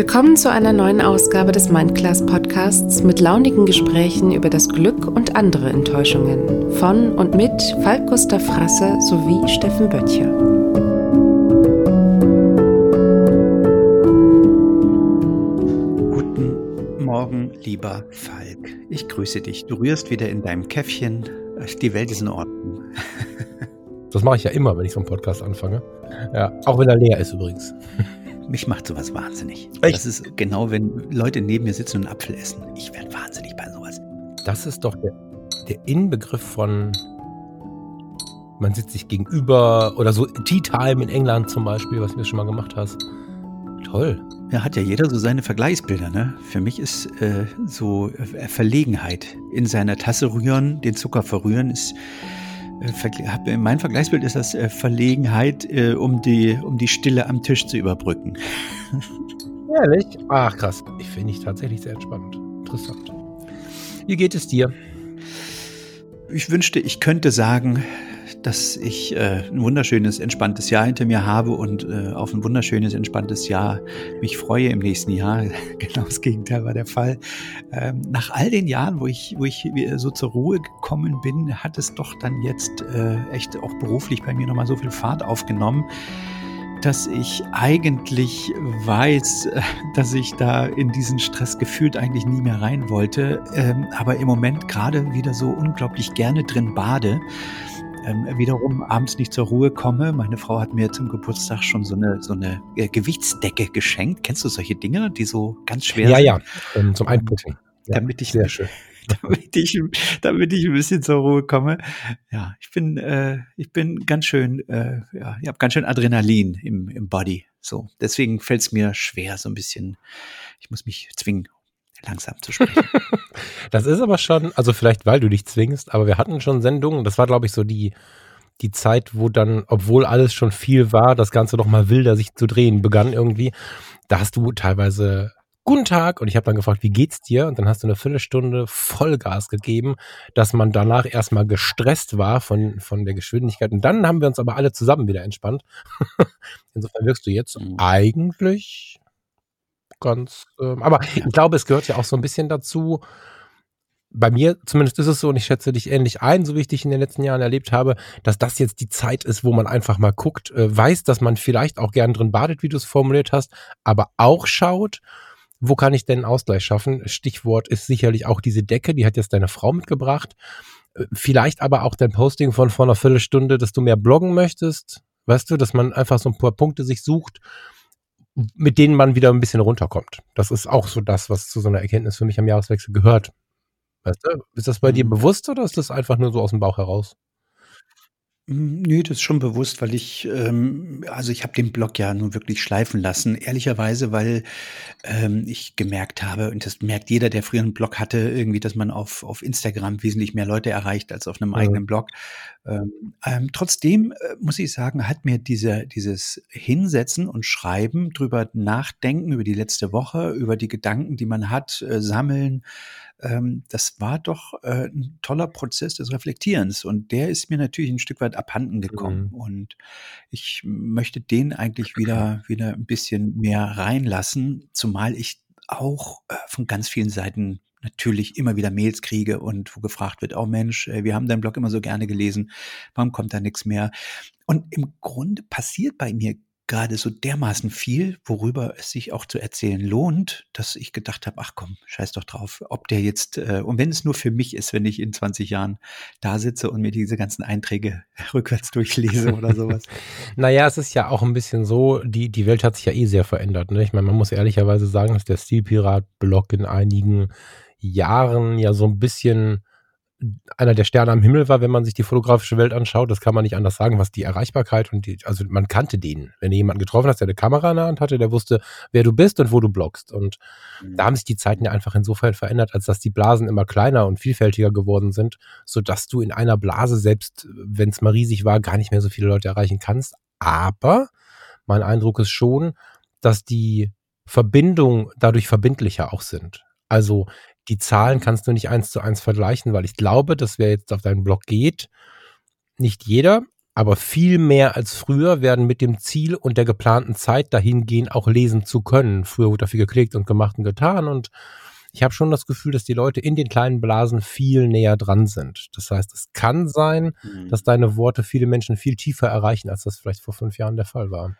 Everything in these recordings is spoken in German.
Willkommen zu einer neuen Ausgabe des Mindclass Podcasts mit launigen Gesprächen über das Glück und andere Enttäuschungen von und mit Falk Gustav Frasse sowie Steffen Böttcher. Guten Morgen, lieber Falk. Ich grüße dich. Du rührst wieder in deinem Käffchen. Die Welt ist in Ordnung. Das mache ich ja immer, wenn ich so einen Podcast anfange. Ja, auch wenn er leer ist übrigens. Mich macht sowas wahnsinnig. Echt? Das ist genau, wenn Leute neben mir sitzen und einen Apfel essen. Ich werde wahnsinnig bei sowas. Das ist doch der, der Inbegriff von man sitzt sich gegenüber oder so Tea Time in England zum Beispiel, was du schon mal gemacht hast. Toll. Ja, hat ja jeder so seine Vergleichsbilder, ne? Für mich ist äh, so äh, Verlegenheit in seiner Tasse rühren, den Zucker verrühren, ist mein Vergleichsbild ist das äh, Verlegenheit, äh, um, die, um die Stille am Tisch zu überbrücken. Ehrlich? Ach krass. Ich finde ich tatsächlich sehr entspannt. Interessant. Wie geht es dir? Ich wünschte, ich könnte sagen, dass ich äh, ein wunderschönes, entspanntes Jahr hinter mir habe und äh, auf ein wunderschönes, entspanntes Jahr mich freue im nächsten Jahr. genau das Gegenteil war der Fall. Ähm, nach all den Jahren, wo ich, wo ich so zur Ruhe gekommen bin, hat es doch dann jetzt äh, echt auch beruflich bei mir nochmal so viel Fahrt aufgenommen dass ich eigentlich weiß, äh, dass ich da in diesen Stress gefühlt eigentlich nie mehr rein wollte, ähm, aber im Moment gerade wieder so unglaublich gerne drin bade ähm, wiederum abends nicht zur Ruhe komme. Meine Frau hat mir zum Geburtstag schon so eine, so eine äh, Gewichtsdecke geschenkt. Kennst du solche Dinge, die so ganz schwer ja, sind? Ja, ja, ähm, zum Einputzen. Ja, damit ich, sehr schön. Damit ich, damit ich ein bisschen zur Ruhe komme. Ja, ich bin, äh, ich bin ganz schön, äh, ja, ich habe ganz schön Adrenalin im, im Body. So, deswegen fällt es mir schwer, so ein bisschen. Ich muss mich zwingen, langsam zu sprechen. das ist aber schon, also vielleicht weil du dich zwingst, aber wir hatten schon Sendungen, das war glaube ich so die, die Zeit, wo dann, obwohl alles schon viel war, das Ganze noch mal wilder sich zu drehen begann irgendwie. Da hast du teilweise Guten Tag und ich habe dann gefragt, wie geht's dir? Und dann hast du eine Viertelstunde Vollgas gegeben, dass man danach erstmal gestresst war von, von der Geschwindigkeit. Und dann haben wir uns aber alle zusammen wieder entspannt. Insofern wirkst du jetzt mhm. eigentlich ganz, ähm, aber ich glaube, es gehört ja auch so ein bisschen dazu. Bei mir zumindest ist es so, und ich schätze dich ähnlich ein, so wie ich dich in den letzten Jahren erlebt habe, dass das jetzt die Zeit ist, wo man einfach mal guckt, äh, weiß, dass man vielleicht auch gern drin badet, wie du es formuliert hast, aber auch schaut, wo kann ich denn einen Ausgleich schaffen? Stichwort ist sicherlich auch diese Decke, die hat jetzt deine Frau mitgebracht. Äh, vielleicht aber auch dein Posting von vor einer Viertelstunde, dass du mehr bloggen möchtest. Weißt du, dass man einfach so ein paar Punkte sich sucht, mit denen man wieder ein bisschen runterkommt. Das ist auch so das, was zu so einer Erkenntnis für mich am Jahreswechsel gehört. Weißt du, ist das bei dir mhm. bewusst oder ist das einfach nur so aus dem Bauch heraus? Hm, nee, das ist schon bewusst, weil ich, ähm, also ich habe den Blog ja nun wirklich schleifen lassen. Ehrlicherweise, weil ähm, ich gemerkt habe, und das merkt jeder, der früher einen Blog hatte, irgendwie, dass man auf, auf Instagram wesentlich mehr Leute erreicht als auf einem Ja. eigenen Blog. Ähm, ähm, trotzdem äh, muss ich sagen, hat mir dieser, dieses Hinsetzen und Schreiben, drüber nachdenken, über die letzte Woche, über die Gedanken, die man hat, äh, sammeln, ähm, das war doch äh, ein toller Prozess des Reflektierens. Und der ist mir natürlich ein Stück weit abhanden gekommen. Mhm. Und ich möchte den eigentlich wieder, wieder ein bisschen mehr reinlassen, zumal ich auch äh, von ganz vielen Seiten natürlich immer wieder Mails kriege und wo gefragt wird, oh Mensch, äh, wir haben deinen Blog immer so gerne gelesen, warum kommt da nichts mehr? Und im Grunde passiert bei mir gerade so dermaßen viel, worüber es sich auch zu erzählen lohnt, dass ich gedacht habe, ach komm, scheiß doch drauf, ob der jetzt, äh, und wenn es nur für mich ist, wenn ich in 20 Jahren da sitze und mir diese ganzen Einträge rückwärts durchlese oder sowas. naja, es ist ja auch ein bisschen so, die, die Welt hat sich ja eh sehr verändert. Ne? Ich meine, man muss ehrlicherweise sagen, dass der Stilpirat-Blog in einigen Jahren ja so ein bisschen einer der Sterne am Himmel war, wenn man sich die fotografische Welt anschaut. Das kann man nicht anders sagen, was die Erreichbarkeit und die, also man kannte den. Wenn du jemanden getroffen hast, der eine Kamera in der Hand hatte, der wusste, wer du bist und wo du bloggst. Und mhm. da haben sich die Zeiten ja einfach insofern verändert, als dass die Blasen immer kleiner und vielfältiger geworden sind, sodass du in einer Blase, selbst wenn es mal riesig war, gar nicht mehr so viele Leute erreichen kannst. Aber mein Eindruck ist schon, dass die Verbindungen dadurch verbindlicher auch sind. Also die Zahlen kannst du nicht eins zu eins vergleichen, weil ich glaube, dass wer jetzt auf deinen Blog geht, nicht jeder, aber viel mehr als früher werden mit dem Ziel und der geplanten Zeit dahin gehen, auch lesen zu können. Früher wurde dafür geklickt und gemacht und getan und ich habe schon das Gefühl, dass die Leute in den kleinen Blasen viel näher dran sind. Das heißt, es kann sein, mhm. dass deine Worte viele Menschen viel tiefer erreichen, als das vielleicht vor fünf Jahren der Fall war.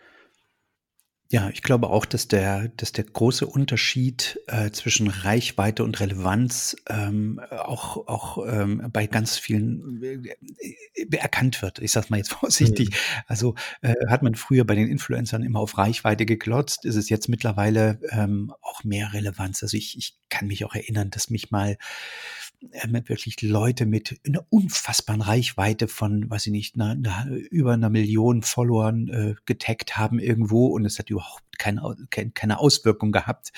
Ja, ich glaube auch, dass der, dass der große Unterschied äh, zwischen Reichweite und Relevanz ähm, auch, auch ähm, bei ganz vielen äh, erkannt wird. Ich sage mal jetzt vorsichtig. Mhm. Also äh, hat man früher bei den Influencern immer auf Reichweite geklotzt, ist es jetzt mittlerweile ähm, auch mehr Relevanz. Also ich, ich kann mich auch erinnern, dass mich mal äh, wirklich Leute mit einer unfassbaren Reichweite von, weiß ich nicht, einer, einer, über einer Million Followern äh, getaggt haben irgendwo und es hat überhaupt keine, keine Auswirkung gehabt.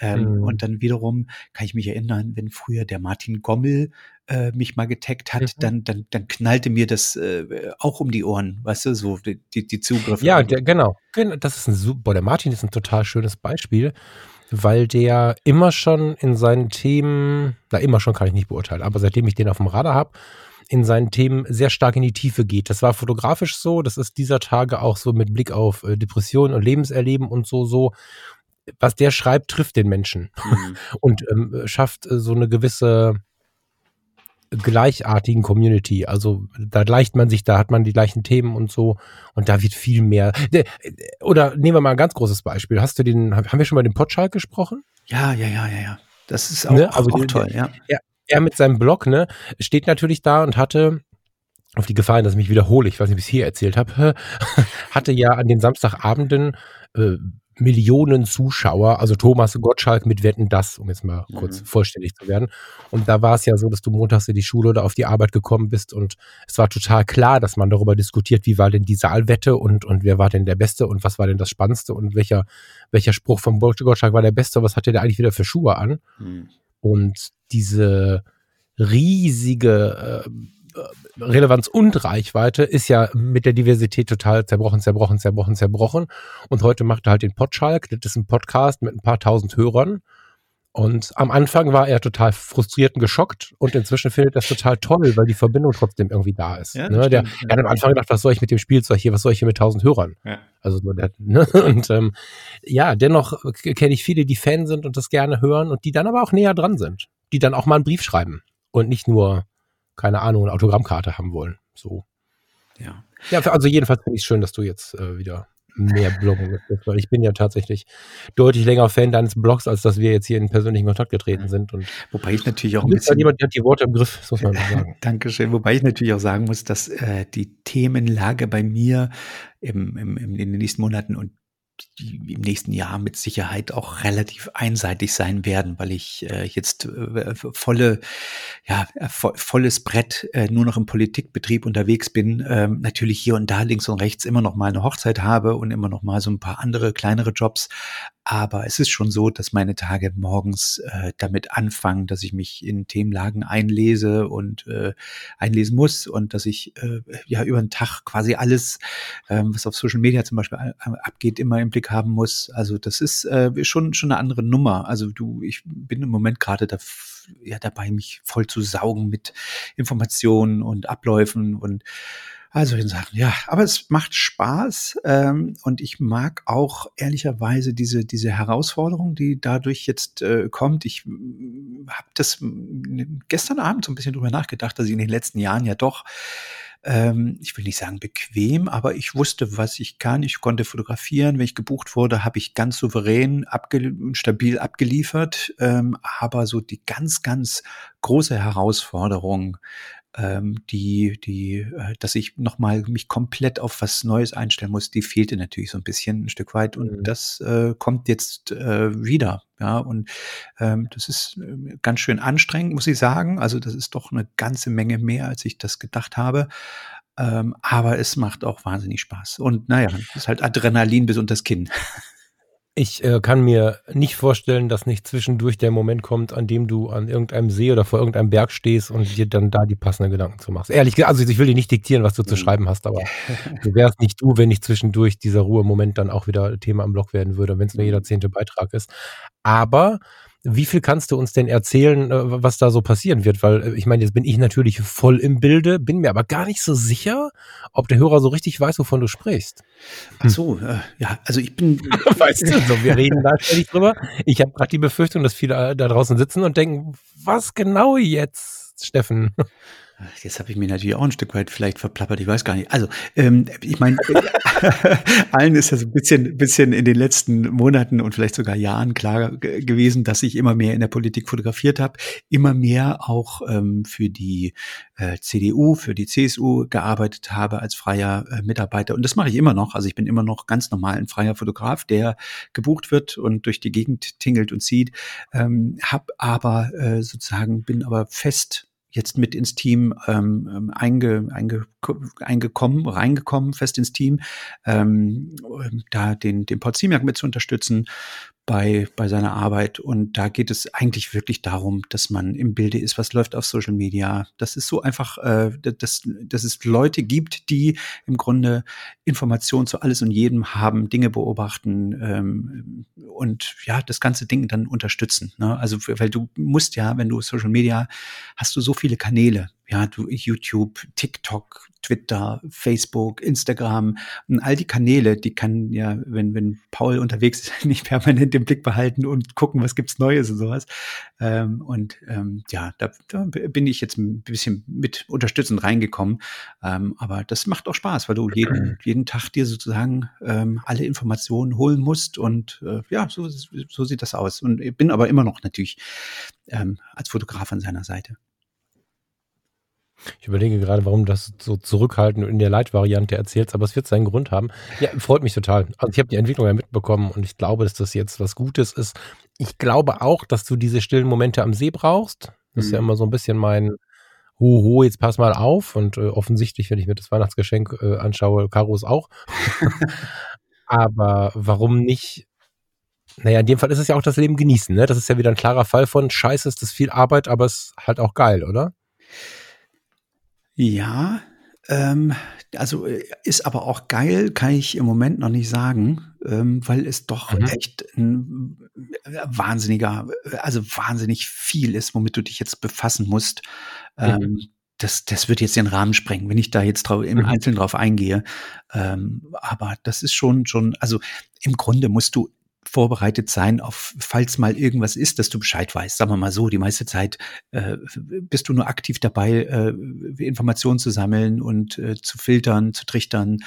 Ähm, mhm. Und dann wiederum kann ich mich erinnern, wenn früher der Martin Gommel äh, mich mal getaggt hat, mhm. dann, dann, dann knallte mir das äh, auch um die Ohren, weißt du, so die, die Zugriffe. Ja, der, genau. Das ist ein super, der Martin ist ein total schönes Beispiel weil der immer schon in seinen Themen, na immer schon kann ich nicht beurteilen, aber seitdem ich den auf dem Radar habe, in seinen Themen sehr stark in die Tiefe geht. Das war fotografisch so, das ist dieser Tage auch so mit Blick auf äh, Depressionen und Lebenserleben und so, so. Was der schreibt, trifft den Menschen mhm. und ähm, schafft äh, so eine gewisse gleichartigen Community. Also da gleicht man sich, da hat man die gleichen Themen und so und da wird viel mehr. Oder nehmen wir mal ein ganz großes Beispiel. Hast du den, haben wir schon mal den Potschalk gesprochen? Ja, ja, ja, ja, ja. Das ist auch, ne? also auch, auch toll, ja. Er, er mit seinem Blog, ne, steht natürlich da und hatte auf die Gefahr, dass ich mich wiederhole, ich weiß nicht, wie ich es hier erzählt habe, hatte ja an den Samstagabenden äh, Millionen Zuschauer, also Thomas Gottschalk mit Wetten das, um jetzt mal mhm. kurz vollständig zu werden. Und da war es ja so, dass du montags in die Schule oder auf die Arbeit gekommen bist und es war total klar, dass man darüber diskutiert, wie war denn die Saalwette und, und wer war denn der Beste und was war denn das Spannendste und welcher, welcher Spruch vom Gottschalk war der Beste, was hatte der eigentlich wieder für Schuhe an? Mhm. Und diese riesige äh, Relevanz und Reichweite ist ja mit der Diversität total zerbrochen, zerbrochen, zerbrochen, zerbrochen. Und heute macht er halt den Podschalk. Das ist ein Podcast mit ein paar tausend Hörern. Und am Anfang war er total frustriert und geschockt und inzwischen findet er es total toll, weil die Verbindung trotzdem irgendwie da ist. Ja, ne? der, der hat am Anfang gedacht, was soll ich mit dem Spielzeug hier, was soll ich hier mit tausend Hörern? Ja. Also der, ne? und ähm, ja, dennoch kenne ich viele, die Fan sind und das gerne hören und die dann aber auch näher dran sind, die dann auch mal einen Brief schreiben und nicht nur keine Ahnung, eine Autogrammkarte haben wollen. So. Ja. Ja, also jedenfalls finde ich es schön, dass du jetzt äh, wieder mehr bloggen möchtest, weil ich bin ja tatsächlich deutlich länger Fan deines Blogs, als dass wir jetzt hier in persönlichen Kontakt getreten sind. Und Wobei ich natürlich auch ein bisschen... Jemand, der hat die Worte im Griff, muss man sagen. Dankeschön. Wobei ich natürlich auch sagen muss, dass äh, die Themenlage bei mir im, im, in den nächsten Monaten und die im nächsten Jahr mit Sicherheit auch relativ einseitig sein werden, weil ich äh, jetzt äh, volle, ja, vo volles Brett äh, nur noch im Politikbetrieb unterwegs bin, ähm, natürlich hier und da links und rechts immer noch mal eine Hochzeit habe und immer noch mal so ein paar andere kleinere Jobs, aber es ist schon so, dass meine Tage morgens äh, damit anfangen, dass ich mich in Themenlagen einlese und äh, einlesen muss und dass ich äh, ja über den Tag quasi alles, ähm, was auf Social Media zum Beispiel abgeht, immer im Blick haben muss. Also das ist äh, schon schon eine andere Nummer. Also du, ich bin im Moment gerade da ja dabei, mich voll zu saugen mit Informationen und Abläufen und also in Sachen, ja, aber es macht Spaß ähm, und ich mag auch ehrlicherweise diese diese Herausforderung, die dadurch jetzt äh, kommt. Ich habe das gestern Abend so ein bisschen drüber nachgedacht, dass ich in den letzten Jahren ja doch ähm, ich will nicht sagen bequem, aber ich wusste, was ich kann. Ich konnte fotografieren. Wenn ich gebucht wurde, habe ich ganz souverän, abge stabil abgeliefert. Ähm, aber so die ganz, ganz große Herausforderung, ähm, die, die, äh, dass ich nochmal mich komplett auf was Neues einstellen muss, die fehlte natürlich so ein bisschen ein Stück weit und mhm. das äh, kommt jetzt äh, wieder. Ja, und ähm, das ist äh, ganz schön anstrengend, muss ich sagen. Also das ist doch eine ganze Menge mehr, als ich das gedacht habe. Ähm, aber es macht auch wahnsinnig Spaß. Und naja, es ist halt Adrenalin bis unter das Kinn. Ich äh, kann mir nicht vorstellen, dass nicht zwischendurch der Moment kommt, an dem du an irgendeinem See oder vor irgendeinem Berg stehst und dir dann da die passenden Gedanken zu machst. Ehrlich gesagt, also ich will dir nicht diktieren, was du zu mhm. schreiben hast, aber du wärst nicht du, wenn nicht zwischendurch dieser Ruhemoment dann auch wieder Thema am Blog werden würde, wenn es nur jeder mhm. zehnte Beitrag ist. Aber Wie viel kannst du uns denn erzählen, äh, was da so passieren wird? Weil äh, ich meine, jetzt bin ich natürlich voll im Bilde, bin mir aber gar nicht so sicher, ob der Hörer so richtig weiß, wovon du sprichst. Ach so, äh, ja, also ich bin. weißt du, so, wir reden da ständig drüber. Ich habe gerade die Befürchtung, dass viele da draußen sitzen und denken, was genau jetzt, Steffen? Jetzt habe ich mir natürlich auch ein Stück weit vielleicht verplappert, ich weiß gar nicht. Also, ähm, ich meine, allen ist ja so ein bisschen, bisschen in den letzten Monaten und vielleicht sogar Jahren klar gewesen, dass ich immer mehr in der Politik fotografiert habe, immer mehr auch ähm, für die äh, CDU, für die CSU gearbeitet habe als freier äh, Mitarbeiter. Und das mache ich immer noch. Also ich bin immer noch ganz normal ein freier Fotograf, der gebucht wird und durch die Gegend tingelt und zieht. Ähm, hab aber äh, sozusagen, bin aber fest jetzt mit ins Team ähm, ähm, einge, einge, eingekommen, reingekommen, fest ins Team, ähm, da den, den Paul Ziemiak mit zu unterstützen, bei, bei seiner Arbeit. Und da geht es eigentlich wirklich darum, dass man im Bilde ist, was läuft auf Social Media. Das ist so einfach, äh, dass, dass es Leute gibt, die im Grunde Informationen zu alles und jedem haben, Dinge beobachten ähm, und ja, das ganze Ding dann unterstützen. Ne? Also, weil du musst ja, wenn du Social Media hast du so viele Kanäle ja, du, YouTube, TikTok, Twitter, Facebook, Instagram und all die Kanäle, die kann ja, wenn, wenn Paul unterwegs ist, nicht permanent im Blick behalten und gucken, was gibt's Neues und sowas. Ähm, und ähm, ja, da, da bin ich jetzt ein bisschen mit unterstützend reingekommen. Ähm, aber das macht auch Spaß, weil du jeden, jeden Tag dir sozusagen ähm, alle Informationen holen musst. Und äh, ja, so, so sieht das aus. Und ich bin aber immer noch natürlich ähm, als Fotograf an seiner Seite. Ich überlege gerade, warum du das so zurückhaltend in der Light-Variante erzählst, aber es wird seinen Grund haben. Ja, freut mich total. Also ich habe die Entwicklung ja mitbekommen und ich glaube, dass das jetzt was Gutes ist. Ich glaube auch, dass du diese stillen Momente am See brauchst. Das ist ja mhm. immer so ein bisschen mein Hoho, jetzt pass mal auf. Und äh, offensichtlich, wenn ich mir das Weihnachtsgeschenk äh, anschaue, Karos auch. aber warum nicht naja, in dem Fall ist es ja auch das Leben genießen, ne? Das ist ja wieder ein klarer Fall von Scheiße, ist das viel Arbeit, aber es ist halt auch geil, oder? Ja, ähm, also äh, ist aber auch geil, kann ich im Moment noch nicht sagen, ähm, weil es doch mhm. echt ein äh, wahnsinniger, äh, also wahnsinnig viel ist, womit du dich jetzt befassen musst. Ähm, mhm. das, das wird jetzt den Rahmen sprengen, wenn ich da jetzt drauf, im mhm. Einzelnen drauf eingehe. Ähm, aber das ist schon, schon, also im Grunde musst du vorbereitet sein auf, falls mal irgendwas ist, dass du Bescheid weißt. Sagen wir mal so, die meiste Zeit äh, bist du nur aktiv dabei, äh, Informationen zu sammeln und äh, zu filtern, zu trichtern,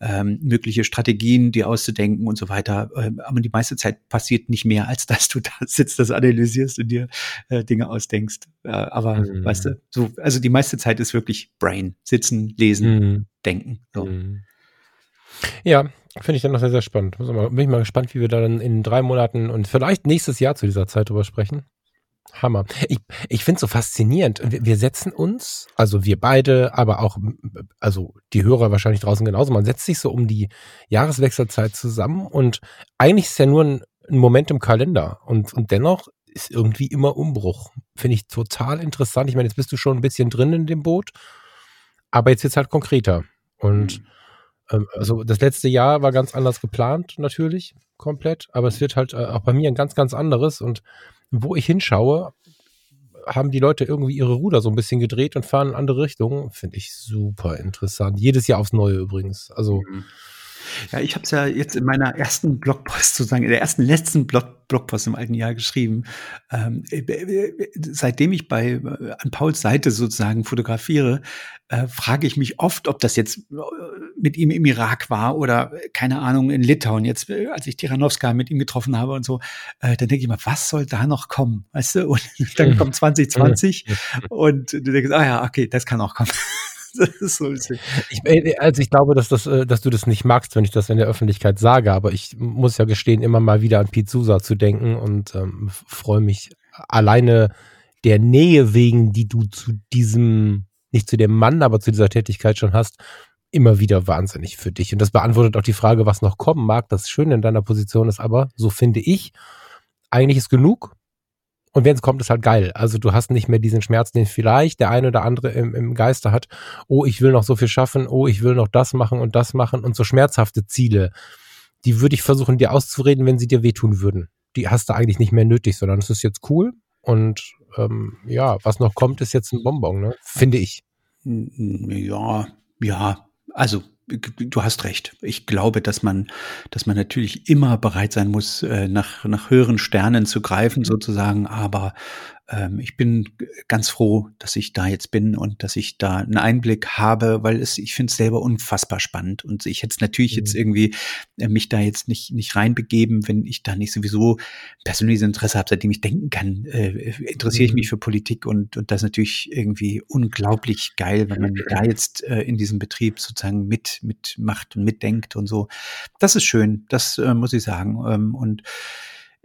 ähm, mögliche Strategien, die auszudenken und so weiter. Ähm, aber die meiste Zeit passiert nicht mehr, als dass du da sitzt, das analysierst und dir äh, Dinge ausdenkst. Äh, aber mhm. weißt du, so, also die meiste Zeit ist wirklich Brain, sitzen, lesen, mhm. denken. So. Mhm. Ja, finde ich dann noch sehr, sehr spannend. Bin ich mal gespannt, wie wir dann in drei Monaten und vielleicht nächstes Jahr zu dieser Zeit drüber sprechen. Hammer. Ich, ich finde es so faszinierend. Wir, wir setzen uns, also wir beide, aber auch, also die Hörer wahrscheinlich draußen genauso, man setzt sich so um die Jahreswechselzeit zusammen und eigentlich ist ja nur ein, ein Moment im Kalender und, und dennoch ist irgendwie immer Umbruch. Finde ich total interessant. Ich meine, jetzt bist du schon ein bisschen drin in dem Boot, aber jetzt wird es halt konkreter. Und mhm. Ähm, also das letzte Jahr war ganz anders geplant, natürlich, komplett, aber es wird halt äh, auch bei mir ein ganz, ganz anderes. Und wo ich hinschaue, haben die Leute irgendwie ihre Ruder so ein bisschen gedreht und fahren in andere Richtungen. Finde ich super interessant. Jedes Jahr aufs Neue übrigens. Also. Mhm. Ja, ich habe es ja jetzt in meiner ersten Blogpost sozusagen, in der ersten letzten Blog, Blogpost im alten Jahr geschrieben. Ähm, äh, äh, seitdem ich bei äh, an Pauls Seite sozusagen fotografiere, äh, frage ich mich oft, ob das jetzt mit ihm im Irak war oder keine Ahnung in Litauen. Jetzt, als ich Tiranowska mit ihm getroffen habe und so, äh, dann denke ich mal, was soll da noch kommen, weißt du? Und dann kommt 2020 und du denkst, ah ja, okay, das kann auch kommen. So ich, äh, also ich glaube, dass, das, äh, dass du das nicht magst, wenn ich das in der Öffentlichkeit sage, aber ich muss ja gestehen, immer mal wieder an Sousa zu denken und ähm, freue mich alleine der Nähe wegen, die du zu diesem, nicht zu dem Mann, aber zu dieser Tätigkeit schon hast, immer wieder wahnsinnig für dich. Und das beantwortet auch die Frage, was noch kommen mag. Das Schöne in deiner Position ist aber, so finde ich, eigentlich ist genug. Und wenn es kommt, ist halt geil. Also du hast nicht mehr diesen Schmerz, den vielleicht der eine oder andere im, im Geiste hat. Oh, ich will noch so viel schaffen. Oh, ich will noch das machen und das machen. Und so schmerzhafte Ziele, die würde ich versuchen dir auszureden, wenn sie dir wehtun würden. die hast du eigentlich nicht mehr nötig, sondern es ist jetzt cool. Und ähm, ja, was noch kommt, ist jetzt ein Bonbon, ne? finde ich. Ja, ja, also du hast recht. Ich glaube, dass man, dass man natürlich immer bereit sein muss, äh, nach, nach höheren Sternen zu greifen, sozusagen. Aber ähm, ich bin ganz froh, dass ich da jetzt bin und dass ich da einen Einblick habe, weil es, ich finde es selber unfassbar spannend. Und ich hätte es natürlich mhm. jetzt irgendwie äh, mich da jetzt nicht, nicht reinbegeben, wenn ich da nicht sowieso persönliches Interesse habe, seitdem ich denken kann, äh, interessiere ich mich mhm. für Politik und, und das ist natürlich irgendwie unglaublich geil, wenn man da jetzt äh, in diesem Betrieb sozusagen mit, mitmacht und mitdenkt und so. Das ist schön, das äh, muss ich sagen. Ähm, und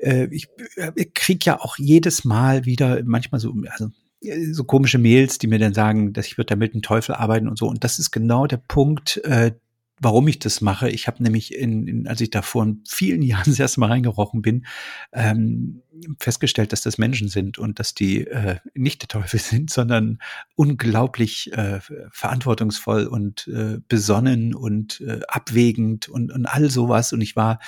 äh, ich, äh, ich krieg ja auch jedes Mal wieder manchmal so, also äh, so komische Mails, die mir dann sagen, dass ich würde da mit dem Teufel arbeiten und so. Und das ist genau der Punkt, äh, warum ich das mache. Ich habe nämlich, in, in, als ich da vor vielen Jahren das erste Mal reingerochen bin, ähm, festgestellt, dass das Menschen sind und dass die äh, nicht der Teufel sind, sondern unglaublich äh, verantwortungsvoll und äh, besonnen und äh, abwägend und, und all sowas. Und ich war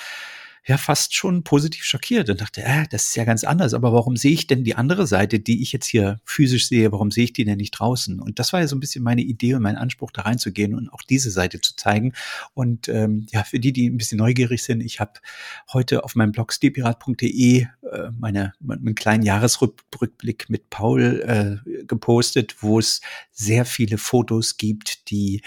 ja fast schon positiv schockiert und dachte, äh, das ist ja ganz anders. Aber warum sehe ich denn die andere Seite, die ich jetzt hier physisch sehe, warum sehe ich die denn nicht draußen? Und das war ja so ein bisschen meine Idee und mein Anspruch, da reinzugehen und auch diese Seite zu zeigen. Und ähm, ja, für die, die ein bisschen neugierig sind, ich habe heute auf meinem Blog stilpirat.de äh, meine, meinen kleinen Jahresrückblick mit Paul äh, gepostet, wo es sehr viele Fotos gibt, die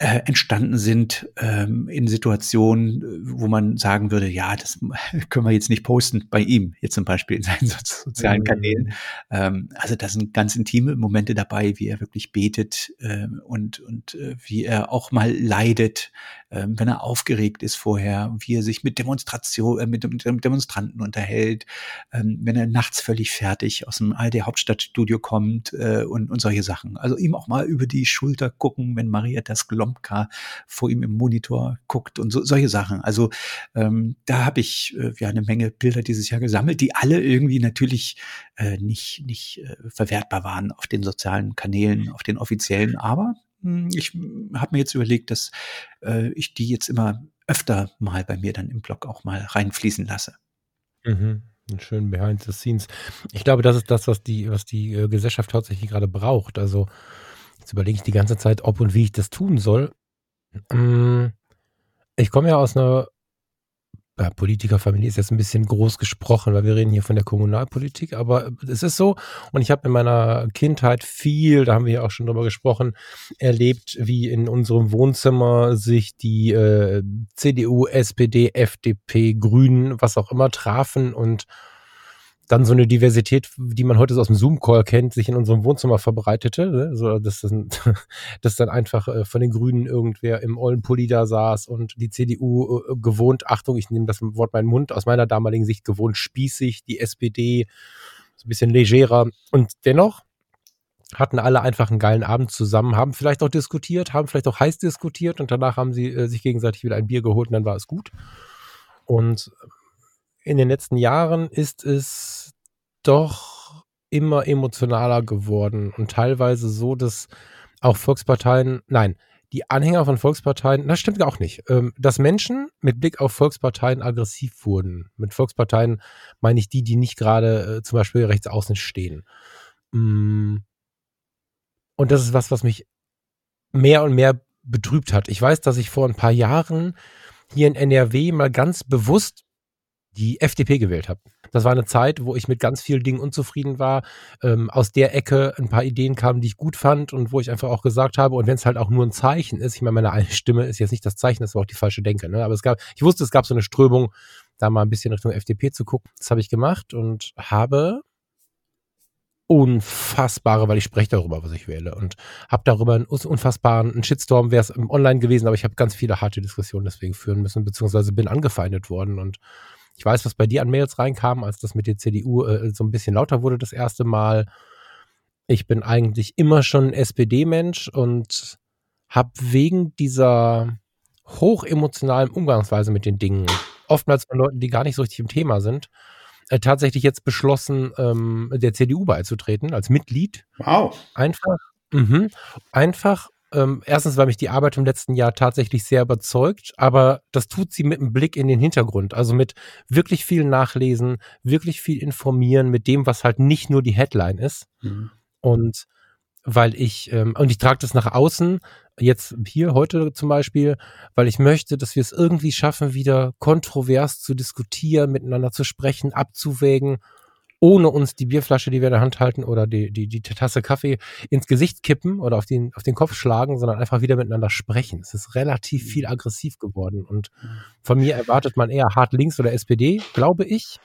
äh, entstanden sind ähm, in Situationen, wo man sagen würde, ja, das können wir jetzt nicht posten bei ihm, jetzt zum Beispiel in seinen so sozialen. Kanälen. Ähm, also da sind ganz intime Momente dabei, wie er wirklich betet äh, und, und äh, wie er auch mal leidet, äh, wenn er aufgeregt ist vorher, wie er sich mit Demonstration, äh, mit, mit Demonstranten unterhält, äh, wenn er nachts völlig fertig aus dem ARD Hauptstadtstudio kommt äh, und, und solche Sachen. Also ihm auch mal über die Schulter gucken, wenn Maria das Glom Slomka vor ihm im Monitor guckt und so, solche Sachen. Also ähm, da habe ich äh, ja eine Menge Bilder dieses Jahr gesammelt, die alle irgendwie natürlich äh, nicht, nicht äh, verwertbar waren auf den sozialen Kanälen, auf den offiziellen, aber hm, ich habe mir jetzt überlegt, dass äh, ich die jetzt immer öfter mal bei mir dann im Blog auch mal reinfließen lasse. Mhm. Schön behind the scenes. Ich glaube, das ist das, was die, was die äh, Gesellschaft tatsächlich gerade braucht. Also Jetzt überlege ich die ganze Zeit, ob und wie ich das tun soll. Hm, ich komme ja aus einer ja, Politikerfamilie ist jetzt ein bisschen groß gesprochen, weil wir reden hier von der Kommunalpolitik, aber es ist so. Und ich habe in meiner Kindheit viel, da haben wir ja auch schon drüber gesprochen, erlebt, wie in unserem Wohnzimmer sich die äh, CDU, SPD, FDP, Grünen, was auch immer trafen und dann so eine Diversität, die man heute so aus dem Zoom-Call kennt, sich in unserem Wohnzimmer verbreitete. Ne? So, dass, das, dass dann einfach äh, von den Grünen irgendwer im Ollenpulli da saß und die CDU äh, gewohnt, Achtung, ich nehme das Wort meinen Mund, aus meiner damaligen Sicht gewohnt spießig, die SPD so ein bisschen legerer. Und dennoch hatten alle einfach einen geilen Abend zusammen, haben vielleicht auch diskutiert, haben vielleicht auch heiß diskutiert und danach haben sie äh, sich gegenseitig wieder ein Bier geholt und dann war es gut. Und in den letzten Jahren ist es doch immer emotionaler geworden und teilweise so, dass auch Volksparteien, nein, die Anhänger von Volksparteien, das stimmt auch nicht, ähm, dass Menschen mit Blick auf Volksparteien aggressiv wurden. Mit Volksparteien meine ich die, die nicht gerade äh, zum Beispiel rechts außen stehen. Mm. Und das ist was, was mich mehr und mehr betrübt hat. Ich weiß, dass ich vor ein paar Jahren hier in NRW mal ganz bewusst die FDP gewählt habe. Das war eine Zeit, wo ich mit ganz vielen Dingen unzufrieden war, ähm, aus der Ecke ein paar Ideen kamen, die ich gut fand und wo ich einfach auch gesagt habe, und wenn es halt auch nur ein Zeichen ist, ich meine, meine eine Stimme ist jetzt nicht das Zeichen, das war auch die falsche Denke, ne? aber es gab, ich wusste, es gab so eine Strömung, da mal ein bisschen Richtung FDP zu gucken. Das habe ich gemacht und habe unfassbare, weil ich spreche darüber, was ich wähle und habe darüber einen unfassbaren einen Shitstorm, wäre es online gewesen, aber ich habe ganz viele harte Diskussionen deswegen führen müssen, beziehungsweise bin angefeindet worden und ich weiß, was bei dir an Mails reinkam, als das mit der CDU äh, so ein bisschen lauter wurde das erste Mal. Ich bin eigentlich immer schon SPD-Mensch und habe wegen dieser hochemotionalen Umgangsweise mit den Dingen, oftmals von Leuten, die gar nicht so richtig im Thema sind, äh, tatsächlich jetzt beschlossen, ähm, der CDU beizutreten als Mitglied. Wow. Einfach, mh, einfach Ähm, erstens, weil mich die Arbeit im letzten Jahr tatsächlich sehr überzeugt, aber das tut sie mit einem Blick in den Hintergrund, also mit wirklich viel Nachlesen, wirklich viel informieren, mit dem, was halt nicht nur die Headline ist. Mhm. Und weil ich, ähm, und ich trage das nach außen, jetzt hier heute zum Beispiel, weil ich möchte, dass wir es irgendwie schaffen, wieder kontrovers zu diskutieren, miteinander zu sprechen, abzuwägen ohne uns die Bierflasche, die wir in der Hand halten oder die, die, die Tasse Kaffee ins Gesicht kippen oder auf den, auf den Kopf schlagen, sondern einfach wieder miteinander sprechen. Es ist relativ viel mhm. aggressiv geworden und von mir erwartet man eher hart links oder SPD, glaube ich.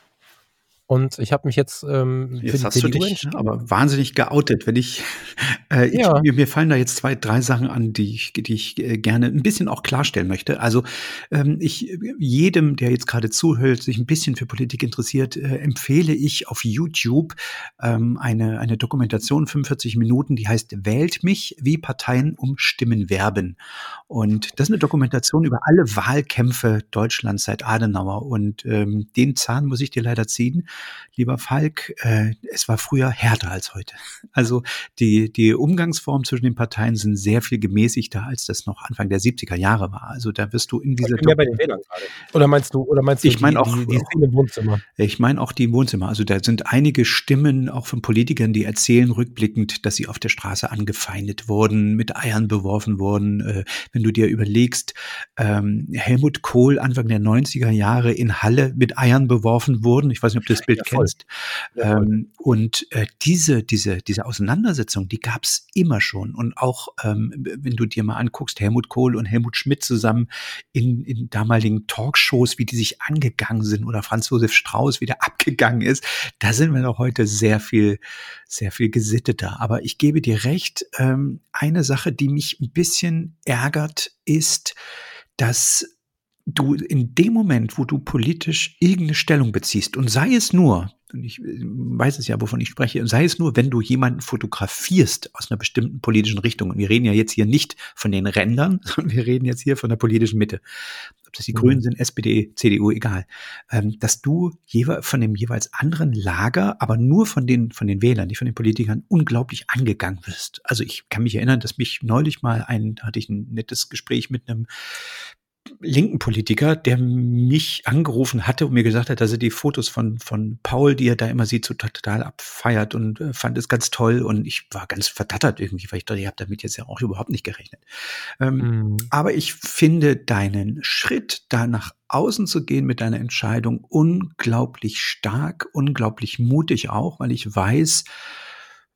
Und ich habe mich jetzt ähm, jetzt hast CDU du dich aber wahnsinnig geoutet, wenn ich, äh, ich ja. mir, mir, fallen da jetzt zwei, drei Sachen an, die ich, die ich äh, gerne ein bisschen auch klarstellen möchte. Also ähm, ich jedem, der jetzt gerade zuhört, sich ein bisschen für Politik interessiert, äh, empfehle ich auf YouTube ähm, eine eine Dokumentation 45 Minuten, die heißt "Wählt mich, wie Parteien um Stimmen werben". Und das ist eine Dokumentation über alle Wahlkämpfe Deutschlands seit Adenauer. Und ähm, den Zahn muss ich dir leider ziehen lieber Falk, äh, es war früher härter als heute. Also die, die Umgangsformen zwischen den Parteien sind sehr viel gemäßigter, als das noch Anfang der 70er Jahre war. Also da wirst du in dieser. Ich bin bei den Wählern gerade. Oder meinst du, oder meinst du ich meine auch, die, die Szene im Wohnzimmer? Ich meine auch die Wohnzimmer. Also da sind einige Stimmen auch von Politikern, die erzählen rückblickend, dass sie auf der Straße angefeindet wurden, mit Eiern beworfen wurden. Äh, wenn du dir überlegst, ähm, Helmut Kohl Anfang der 90er Jahre in Halle mit Eiern beworfen wurden. Ich weiß nicht, ob du das Bild ja, kennst. Ähm, und äh, diese, diese, diese Auseinandersetzung, die gab es immer schon. Und auch, ähm, wenn du dir mal anguckst, Helmut Kohl und Helmut Schmidt zusammen in, in damaligen Talkshows, wie die sich angegangen sind oder Franz Josef Strauß wieder abgegangen ist, da sind wir doch heute sehr viel, sehr viel gesitteter. Aber ich gebe dir recht, ähm, eine Sache, die mich ein bisschen ärgert, ist, dass du in dem Moment, wo du politisch irgendeine Stellung beziehst, und sei es nur, und ich äh, weiß es ja, wovon ich spreche, und sei es nur, wenn du jemanden fotografierst aus einer bestimmten politischen Richtung, und wir reden ja jetzt hier nicht von den Rändern, sondern wir reden jetzt hier von der politischen Mitte, ob das die mhm. Grünen sind, SPD, CDU, egal, ähm, dass du von dem jeweils anderen Lager, aber nur von den, von den Wählern, nicht von den Politikern, unglaublich angegangen wirst. Also ich kann mich erinnern, dass mich neulich mal ein, hatte ich ein nettes Gespräch mit einem linken Politiker, der mich angerufen hatte und mir gesagt hat, dass er die Fotos von, von Paul, die er da immer sieht, so total abfeiert und äh, fand es ganz toll. Und ich war ganz verdattert irgendwie, weil ich dachte, ich habe damit jetzt ja auch überhaupt nicht gerechnet. Ähm, mhm. Aber ich finde deinen Schritt, da nach außen zu gehen mit deiner Entscheidung, unglaublich stark, unglaublich mutig auch, weil ich weiß,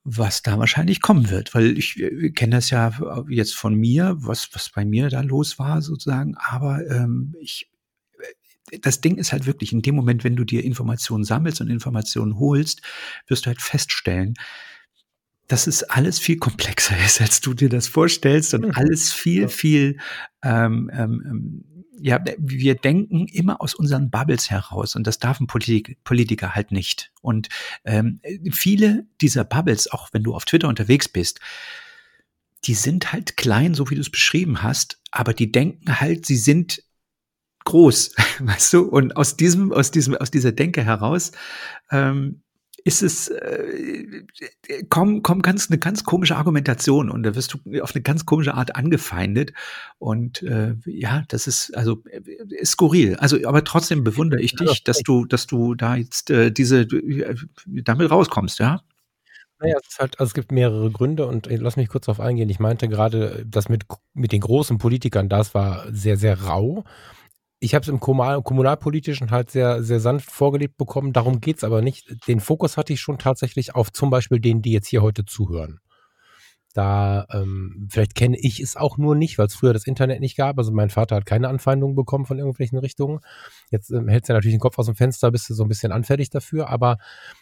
was da wahrscheinlich kommen wird, weil ich äh, kenne das ja jetzt von mir, was, was bei mir da los war sozusagen, aber ähm, ich, äh, das Ding ist halt wirklich, in dem Moment, wenn du dir Informationen sammelst und Informationen holst, wirst du halt feststellen, dass es alles viel komplexer ist, als du dir das vorstellst und mhm. alles viel, viel ähm, ähm, ähm ja, wir denken immer aus unseren Bubbles heraus und das darf ein Politik, Politiker halt nicht. Und ähm, viele dieser Bubbles, auch wenn du auf Twitter unterwegs bist, die sind halt klein, so wie du es beschrieben hast, aber die denken halt, sie sind groß, weißt du? Und aus diesem, aus diesem, aus dieser Denke heraus ähm, ist es äh, kommt komm ganz eine ganz komische Argumentation und da wirst du auf eine ganz komische Art angefeindet und äh, ja, das ist also äh, skurril. Also aber trotzdem bewundere ich dich, dass du dass du da jetzt äh, diese äh, damit rauskommst, ja? Naja, es ist halt, also es gibt mehrere Gründe und äh, lass mich kurz darauf eingehen. Ich meinte gerade, dass mit, mit den großen Politikern, das war sehr, sehr rau ich habe es im Kommunal kommunalpolitischen halt sehr, sehr sanft vorgelebt bekommen. Darum geht's aber nicht. Den Fokus hatte ich schon tatsächlich auf zum Beispiel denen, die jetzt hier heute zuhören. Da, ähm, vielleicht kenne ich es auch nur nicht, weil es früher das Internet nicht gab. Also mein Vater hat keine Anfeindungen bekommen von irgendwelchen Richtungen. Jetzt ähm, hältst du natürlich den Kopf aus dem Fenster, bist du so ein bisschen anfällig dafür. Aber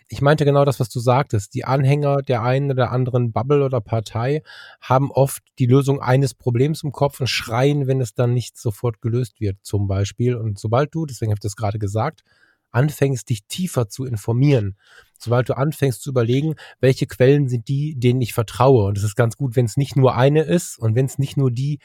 ich meinte genau das, was du sagtest. Die Anhänger der einen oder anderen Bubble oder Partei haben oft die Lösung eines Problems im Kopf und schreien, wenn es dann nicht sofort gelöst wird, zum Beispiel. Und sobald du, deswegen habe ich das gerade gesagt, anfängst, dich tiefer zu informieren, sobald du anfängst zu überlegen, welche Quellen sind die, denen ich vertraue. Und es ist ganz gut, wenn es nicht nur eine ist und wenn es nicht nur die,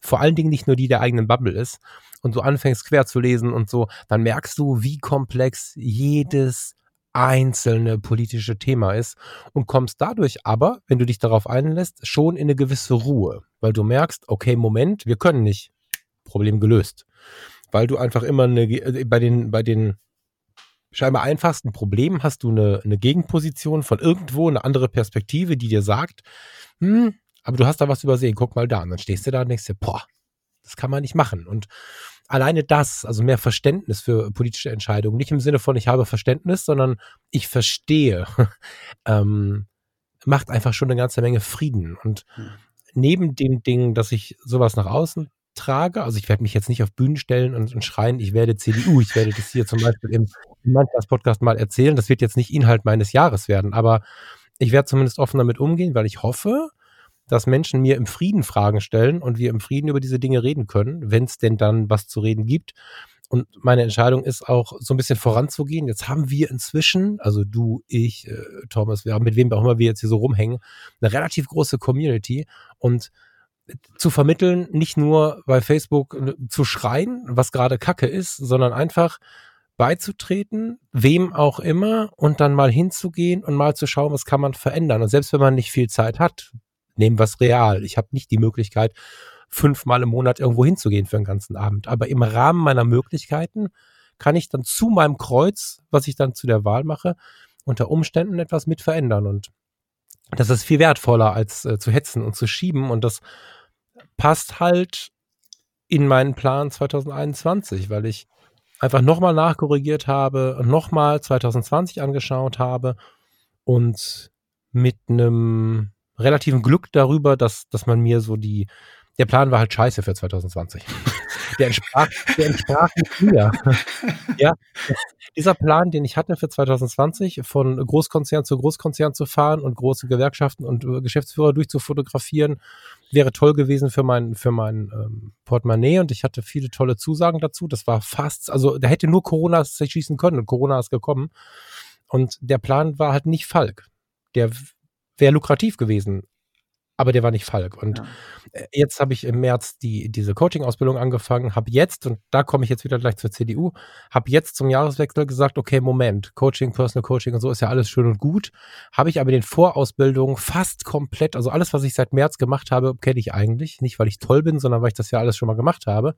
vor allen Dingen nicht nur die der eigenen Bubble ist und du anfängst quer zu lesen und so, dann merkst du, wie komplex jedes einzelne politische Thema ist und kommst dadurch aber, wenn du dich darauf einlässt, schon in eine gewisse Ruhe, weil du merkst, okay, Moment, wir können nicht. Problem gelöst. Weil du einfach immer eine, äh, bei den, bei den scheinbar einfachsten Problemen hast du eine, eine Gegenposition von irgendwo, eine andere Perspektive, die dir sagt, hm, aber du hast da was übersehen, guck mal da. Und dann stehst du da und denkst dir, boah, das kann man nicht machen. Und alleine das, also mehr Verständnis für politische Entscheidungen, nicht im Sinne von ich habe Verständnis, sondern ich verstehe, ähm, macht einfach schon eine ganze Menge Frieden. Und hm. neben dem Ding, dass ich sowas nach außen trage, also ich werde mich jetzt nicht auf Bühnen stellen und, und schreien, ich werde CDU, ich werde das hier zum Beispiel im, im Podcast mal erzählen, das wird jetzt nicht Inhalt meines Jahres werden, aber ich werde zumindest offen damit umgehen, weil ich hoffe, dass Menschen mir im Frieden Fragen stellen und wir im Frieden über diese Dinge reden können, wenn es denn dann was zu reden gibt. Und meine Entscheidung ist auch, so ein bisschen voranzugehen. Jetzt haben wir inzwischen, also du, ich, äh, Thomas, wir haben mit wem auch immer wir jetzt hier so rumhängen, eine relativ große Community und zu vermitteln, nicht nur bei Facebook äh, zu schreien, was gerade Kacke ist, sondern einfach beizutreten, wem auch immer, und dann mal hinzugehen und mal zu schauen, was kann man verändern. Und selbst wenn man nicht viel Zeit hat, nehmen wir es real. Ich habe nicht die Möglichkeit, fünfmal im Monat irgendwo hinzugehen für einen ganzen Abend. Aber im Rahmen meiner Möglichkeiten kann ich dann zu meinem Kreuz, was ich dann zu der Wahl mache, unter Umständen etwas mit verändern. Und das ist viel wertvoller als äh, zu hetzen und zu schieben. Und das passt halt in meinen Plan 2021, weil ich einfach nochmal nachkorrigiert habe nochmal 2020 angeschaut habe und mit einem relativen Glück darüber, dass, dass man mir so die, der Plan war halt scheiße für 2020. Der entsprach, der entsprach nicht mir. ja, dieser Plan, den ich hatte für 2020, von Großkonzern zu Großkonzern zu fahren und große Gewerkschaften und äh, Geschäftsführer durchzufotografieren, wäre toll gewesen für mein, für mein ähm, Portemonnaie und ich hatte viele tolle Zusagen dazu. Das war fast, also da hätte nur Corona schießen können und Corona ist gekommen. Und der Plan war halt nicht Falk. Der wäre lukrativ gewesen. Aber der war nicht Falk. Und ja. Äh, jetzt habe ich im März die, diese Coaching-Ausbildung angefangen, habe jetzt, und da komme ich jetzt wieder gleich zur CDU, habe jetzt zum Jahreswechsel gesagt, okay, Moment, Coaching, Personal Coaching und so ist ja alles schön und gut. Habe ich aber den Vorausbildungen fast komplett, also alles, was ich seit März gemacht habe, kenne ich eigentlich. Nicht, weil ich toll bin, sondern weil ich das ja alles schon mal gemacht habe.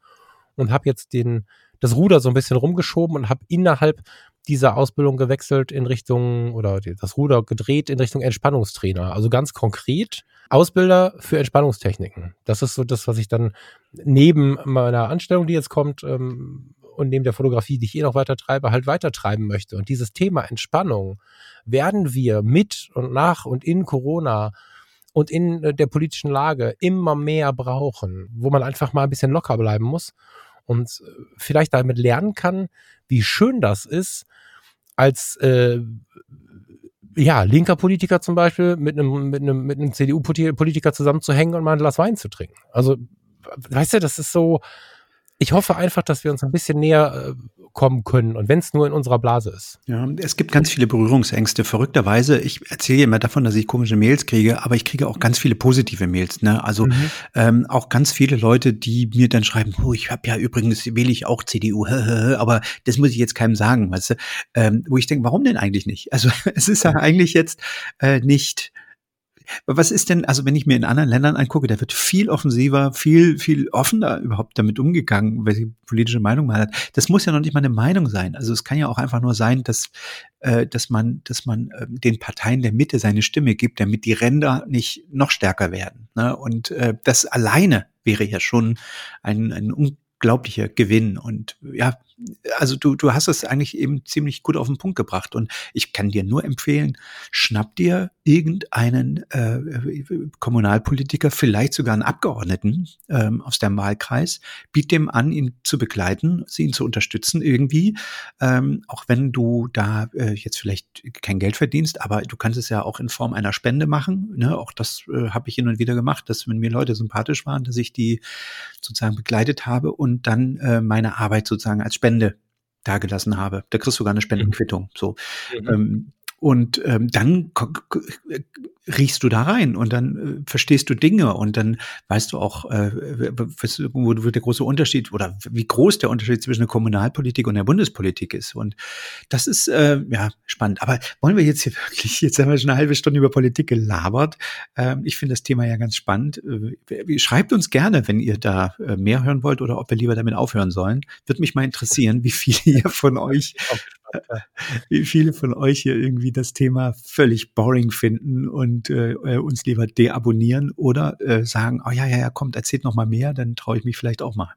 Und habe jetzt den, das Ruder so ein bisschen rumgeschoben und habe innerhalb dieser Ausbildung gewechselt in Richtung oder das Ruder gedreht in Richtung Entspannungstrainer. Also ganz konkret Ausbilder für Entspannungstechniken. Das ist so das, was ich dann neben meiner Anstellung, die jetzt kommt, ähm, und neben der Fotografie, die ich eh noch weiter treibe, halt weiter treiben möchte. Und dieses Thema Entspannung werden wir mit und nach und in Corona und in der politischen Lage immer mehr brauchen, wo man einfach mal ein bisschen locker bleiben muss und äh, vielleicht damit lernen kann, wie schön das ist, als äh, ja, linker Politiker zum Beispiel mit einem, mit einem, mit einem CDU-Politiker zusammenzuhängen und mal ein Glas Wein zu trinken. Also, weißt du, das ist so, ich hoffe einfach, dass wir uns ein bisschen näher äh, kommen können und wenn es nur in unserer Blase ist. Ja, es gibt ganz viele Berührungsängste. Verrückterweise, ich erzähle immer davon, dass ich komische Mails kriege, aber ich kriege auch ganz viele positive Mails. Ne? Also mhm. ähm, auch ganz viele Leute, die mir dann schreiben, oh, ich habe ja übrigens, wähle ich auch CDU, aber das muss ich jetzt keinem sagen, weißt du? Ähm, wo ich denke, warum denn eigentlich nicht? Also es ist ja eigentlich jetzt äh, nicht was ist denn, also wenn ich mir in anderen Ländern angucke, da wird viel offensiver, viel, viel offener überhaupt damit umgegangen, welche politische Meinung man hat. Das muss ja noch nicht mal eine Meinung sein. Also es kann ja auch einfach nur sein, dass, äh, dass man, dass man äh, den Parteien der Mitte seine Stimme gibt, damit die Ränder nicht noch stärker werden. Ne? Und äh, das alleine wäre ja schon ein, ein unglaublicher Gewinn. Und ja, also du, du hast es eigentlich eben ziemlich gut auf den Punkt gebracht. Und ich kann dir nur empfehlen, schnapp dir irgendeinen äh, Kommunalpolitiker, vielleicht sogar einen Abgeordneten ähm, aus dem Wahlkreis, biet dem an, ihn zu begleiten, sie ihn zu unterstützen irgendwie, ähm, auch wenn du da äh, jetzt vielleicht kein Geld verdienst, aber du kannst es ja auch in Form einer Spende machen. Ne? Auch das äh, habe ich hin und wieder gemacht, dass wenn mir Leute sympathisch waren, dass ich die sozusagen begleitet habe und dann äh, meine Arbeit sozusagen als Spende dagelassen habe. Da kriegst du sogar eine Spendenquittung. So. Mhm. Ähm, Und ähm, dann riechst du da rein und dann äh, verstehst du Dinge und dann weißt du auch, äh, wo, wo der große Unterschied oder wie groß der Unterschied zwischen der Kommunalpolitik und der Bundespolitik ist. Und das ist äh, ja spannend. Aber wollen wir jetzt hier wirklich, jetzt haben wir schon eine halbe Stunde über Politik gelabert. Ähm, ich finde das Thema ja ganz spannend. Äh, schreibt uns gerne, wenn ihr da äh, mehr hören wollt oder ob wir lieber damit aufhören sollen. Würde mich mal interessieren, wie viele ihr von euch wie viele von euch hier irgendwie das Thema völlig boring finden und äh, äh, uns lieber deabonnieren oder äh, sagen, oh ja, ja, ja, kommt, erzählt noch mal mehr, dann traue ich mich vielleicht auch mal.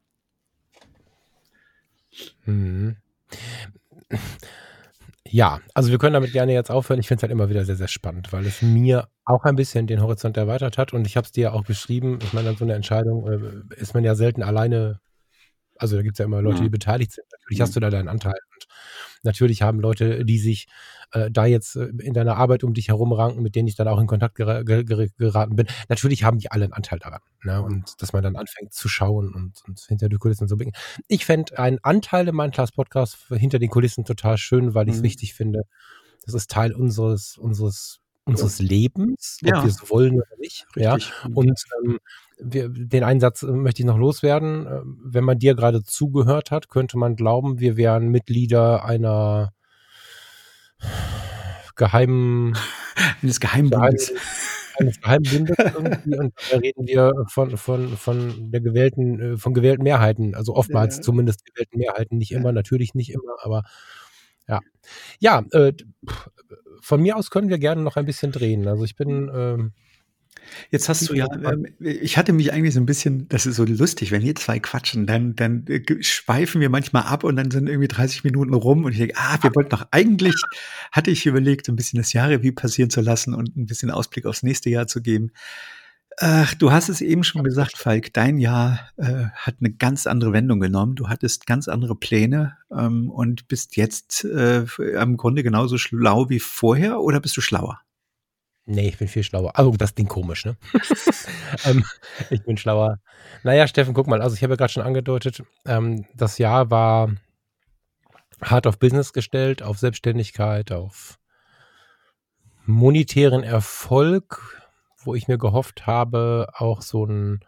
Mhm. Ja, also wir können damit gerne jetzt aufhören. Ich finde es halt immer wieder sehr, sehr spannend, weil es mir auch ein bisschen den Horizont erweitert hat und ich habe es dir ja auch beschrieben. Ich meine, an so einer Entscheidung äh, ist man ja selten alleine. Also da gibt es ja immer Leute, die mhm. beteiligt sind. Natürlich hast du da deinen Anteil. Und Natürlich haben Leute, die sich äh, da jetzt äh, in deiner Arbeit um dich herum ranken, mit denen ich dann auch in Kontakt ger ger geraten bin, natürlich haben die alle einen Anteil daran. Ne? Und dass man dann anfängt zu schauen und, und hinter die Kulissen so blicken. Ich fände einen Anteil in meinem Class-Podcast hinter den Kulissen total schön, weil ich es mhm. wichtig finde. Das ist Teil unseres, unseres unseres Lebens, ob ja. wir es wollen oder nicht. Richtig. Ja. Mhm. Und ähm, wir, den Einsatz äh, möchte ich noch loswerden. Äh, wenn man dir gerade zugehört hat, könnte man glauben, wir wären Mitglieder einer geheimen eines Geheimbundes. Eines Geheimbundes irgendwie und da reden wir von, von, von der gewählten, äh, von gewählten Mehrheiten, also oftmals ja. zumindest gewählten Mehrheiten, nicht immer, natürlich nicht immer, aber ja. Ja, äh, von mir aus können wir gerne noch ein bisschen drehen. Also ich bin ähm, Jetzt hast du ja, äh, ich hatte mich eigentlich so ein bisschen, das ist so lustig, wenn wir zwei quatschen, dann, dann äh, schweifen wir manchmal ab und dann sind irgendwie 30 Minuten rum und ich denke, ah, wir wollten doch eigentlich, hatte ich überlegt, ein bisschen das Jahrrevue passieren zu lassen und ein bisschen Ausblick aufs nächste Jahr zu geben. Ach, du hast es eben schon gesagt, Falk, dein Jahr äh, hat eine ganz andere Wendung genommen. Du hattest ganz andere Pläne ähm, und bist jetzt äh, im Grunde genauso schlau wie vorher oder bist du schlauer? Nee, ich bin viel schlauer. Also das Ding komisch, ne? ähm, ich bin schlauer. Naja, Steffen, guck mal, also ich habe ja gerade schon angedeutet, ähm, das Jahr war hart auf Business gestellt, auf Selbstständigkeit, auf monetären Erfolg, wo ich mir gehofft habe, auch so einen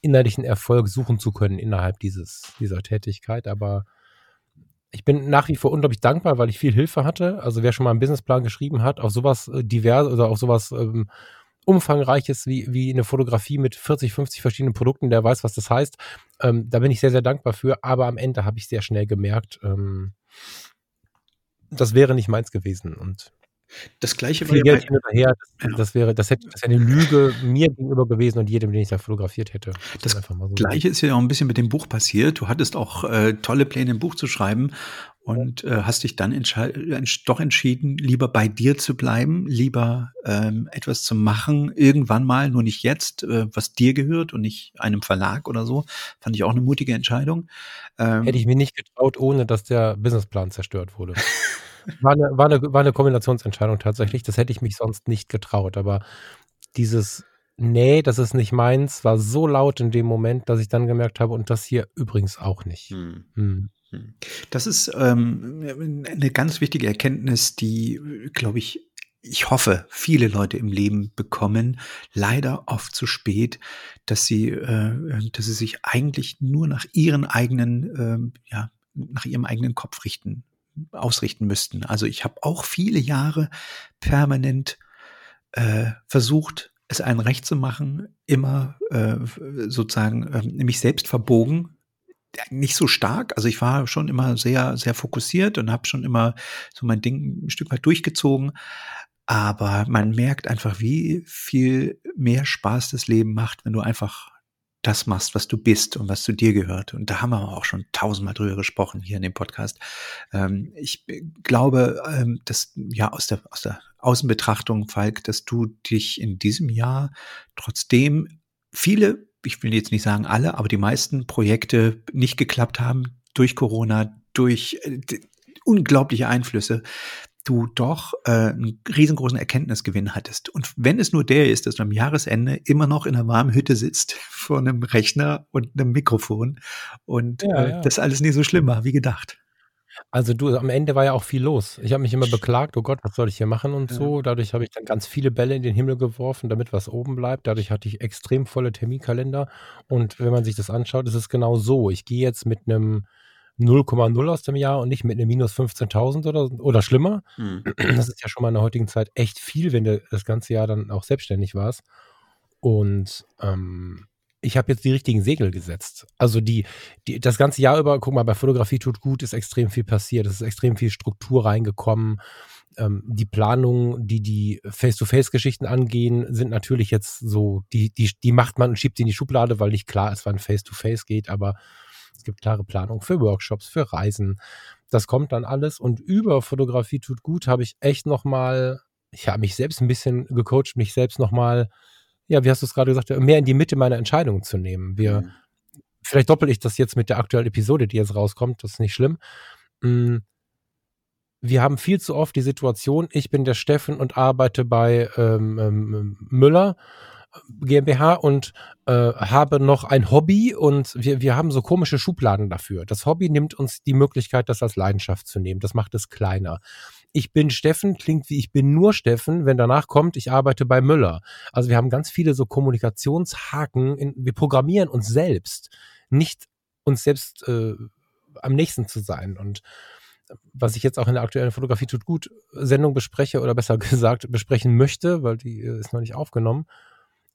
innerlichen Erfolg suchen zu können innerhalb dieses, dieser Tätigkeit. Aber ich bin nach wie vor unglaublich dankbar, weil ich viel Hilfe hatte. Also wer schon mal einen Businessplan geschrieben hat, auf sowas äh, divers oder auf sowas ähm, umfangreiches wie, wie eine Fotografie mit 40, 50 verschiedenen Produkten, der weiß, was das heißt. Ähm, da bin ich sehr, sehr dankbar für. Aber am Ende habe ich sehr schnell gemerkt, ähm, das wäre nicht meins gewesen. Und das gleiche viel Geld hin her, das, ja. das, wäre, das hätte das wäre eine Lüge mir gegenüber gewesen und jedem, den ich da fotografiert hätte. Das, das so gleiche ist ja auch ein bisschen mit dem Buch passiert. Du hattest auch äh, tolle Pläne, ein Buch zu schreiben und äh, hast dich dann doch entschieden, lieber bei dir zu bleiben, lieber ähm, etwas zu machen, irgendwann mal, nur nicht jetzt, äh, was dir gehört und nicht einem Verlag oder so. Fand ich auch eine mutige Entscheidung. Ähm, Hätte ich mir nicht getraut, ohne dass der Businessplan zerstört wurde. War eine, war, eine, war eine Kombinationsentscheidung tatsächlich. Das hätte ich mich sonst nicht getraut. Aber dieses Nee, das ist nicht meins, war so laut in dem Moment, dass ich dann gemerkt habe, und das hier übrigens auch nicht. Hm. Hm. hm. Das ist ähm, eine ganz wichtige Erkenntnis, die, glaube ich, ich hoffe, viele Leute im Leben bekommen, leider oft zu spät, dass sie, äh, dass sie sich eigentlich nur nach ihren eigenen, äh, ja, nach ihrem eigenen Kopf richten ausrichten müssten. Also ich habe auch viele Jahre permanent äh, versucht, es allen recht zu machen, immer äh, sozusagen äh, mich selbst verbogen. Nicht so stark, also ich war schon immer sehr, sehr fokussiert und habe schon immer so mein Ding ein Stück weit durchgezogen. Aber man merkt einfach, wie viel mehr Spaß das Leben macht, wenn du einfach das machst, was du bist und was zu dir gehört. Und da haben wir auch schon tausendmal drüber gesprochen hier in dem Podcast. Ähm, ich glaube, ähm, dass ja aus der, aus der Außenbetrachtung, Falk, dass du dich in diesem Jahr trotzdem viele, ich will jetzt nicht sagen alle, aber die meisten Projekte nicht geklappt haben durch Corona, durch äh, unglaubliche Einflüsse, du doch äh, einen riesengroßen Erkenntnisgewinn hattest. Und wenn es nur der ist, dass du am Jahresende immer noch in einer warmen Hütte sitzt vor einem Rechner und einem Mikrofon und ja, äh, ja. das alles nicht so schlimm war wie gedacht. Also du, am Ende war ja auch viel los. Ich habe mich immer beklagt, oh Gott, was soll ich hier machen und Ja. so. Dadurch habe ich dann ganz viele Bälle in den Himmel geworfen, damit was oben bleibt. Dadurch hatte ich extrem volle Terminkalender. Und wenn man sich das anschaut, ist es genau so. Ich gehe jetzt mit einem 0,0 aus dem Jahr und nicht mit einem minus 15.000 oder, oder schlimmer. Hm. Das ist ja schon mal in der heutigen Zeit echt viel, wenn du das ganze Jahr dann auch selbstständig warst. Und ähm, ich habe jetzt die richtigen Segel gesetzt. Also die, die, das ganze Jahr über, guck mal, bei Fotografie tut gut, ist extrem viel passiert, es ist extrem viel Struktur reingekommen. Ähm, die Planungen, die die Face-to-Face-Geschichten angehen, sind natürlich jetzt so, die, die, die macht man und schiebt sie in die Schublade, weil nicht klar ist, wann Face-to-Face geht, aber gibt klare Planungen für Workshops, für Reisen. Das kommt dann alles. Und über Fotografie tut gut habe ich echt nochmal, ich habe mich selbst ein bisschen gecoacht, mich selbst nochmal, ja, wie hast du es gerade gesagt, mehr in die Mitte meiner Entscheidungen zu nehmen. Wir, Hm. vielleicht doppel ich das jetzt mit der aktuellen Episode, die jetzt rauskommt, das ist nicht schlimm. Mm, Wir haben viel zu oft die Situation, ich bin der Steffen und arbeite bei ähm, ähm, Müller GmbH und äh, habe noch ein Hobby und wir, wir haben so komische Schubladen dafür. Das Hobby nimmt uns die Möglichkeit, das als Leidenschaft zu nehmen. Das macht es kleiner. Ich bin Steffen klingt wie ich bin nur Steffen, wenn danach kommt, ich arbeite bei Müller. Also wir haben ganz viele so Kommunikationshaken. In, wir programmieren uns selbst, nicht uns selbst äh, am nächsten zu sein. Und was ich jetzt auch in der aktuellen Fotografie tut gut Sendung bespreche oder besser gesagt besprechen möchte, weil die äh, ist noch nicht aufgenommen,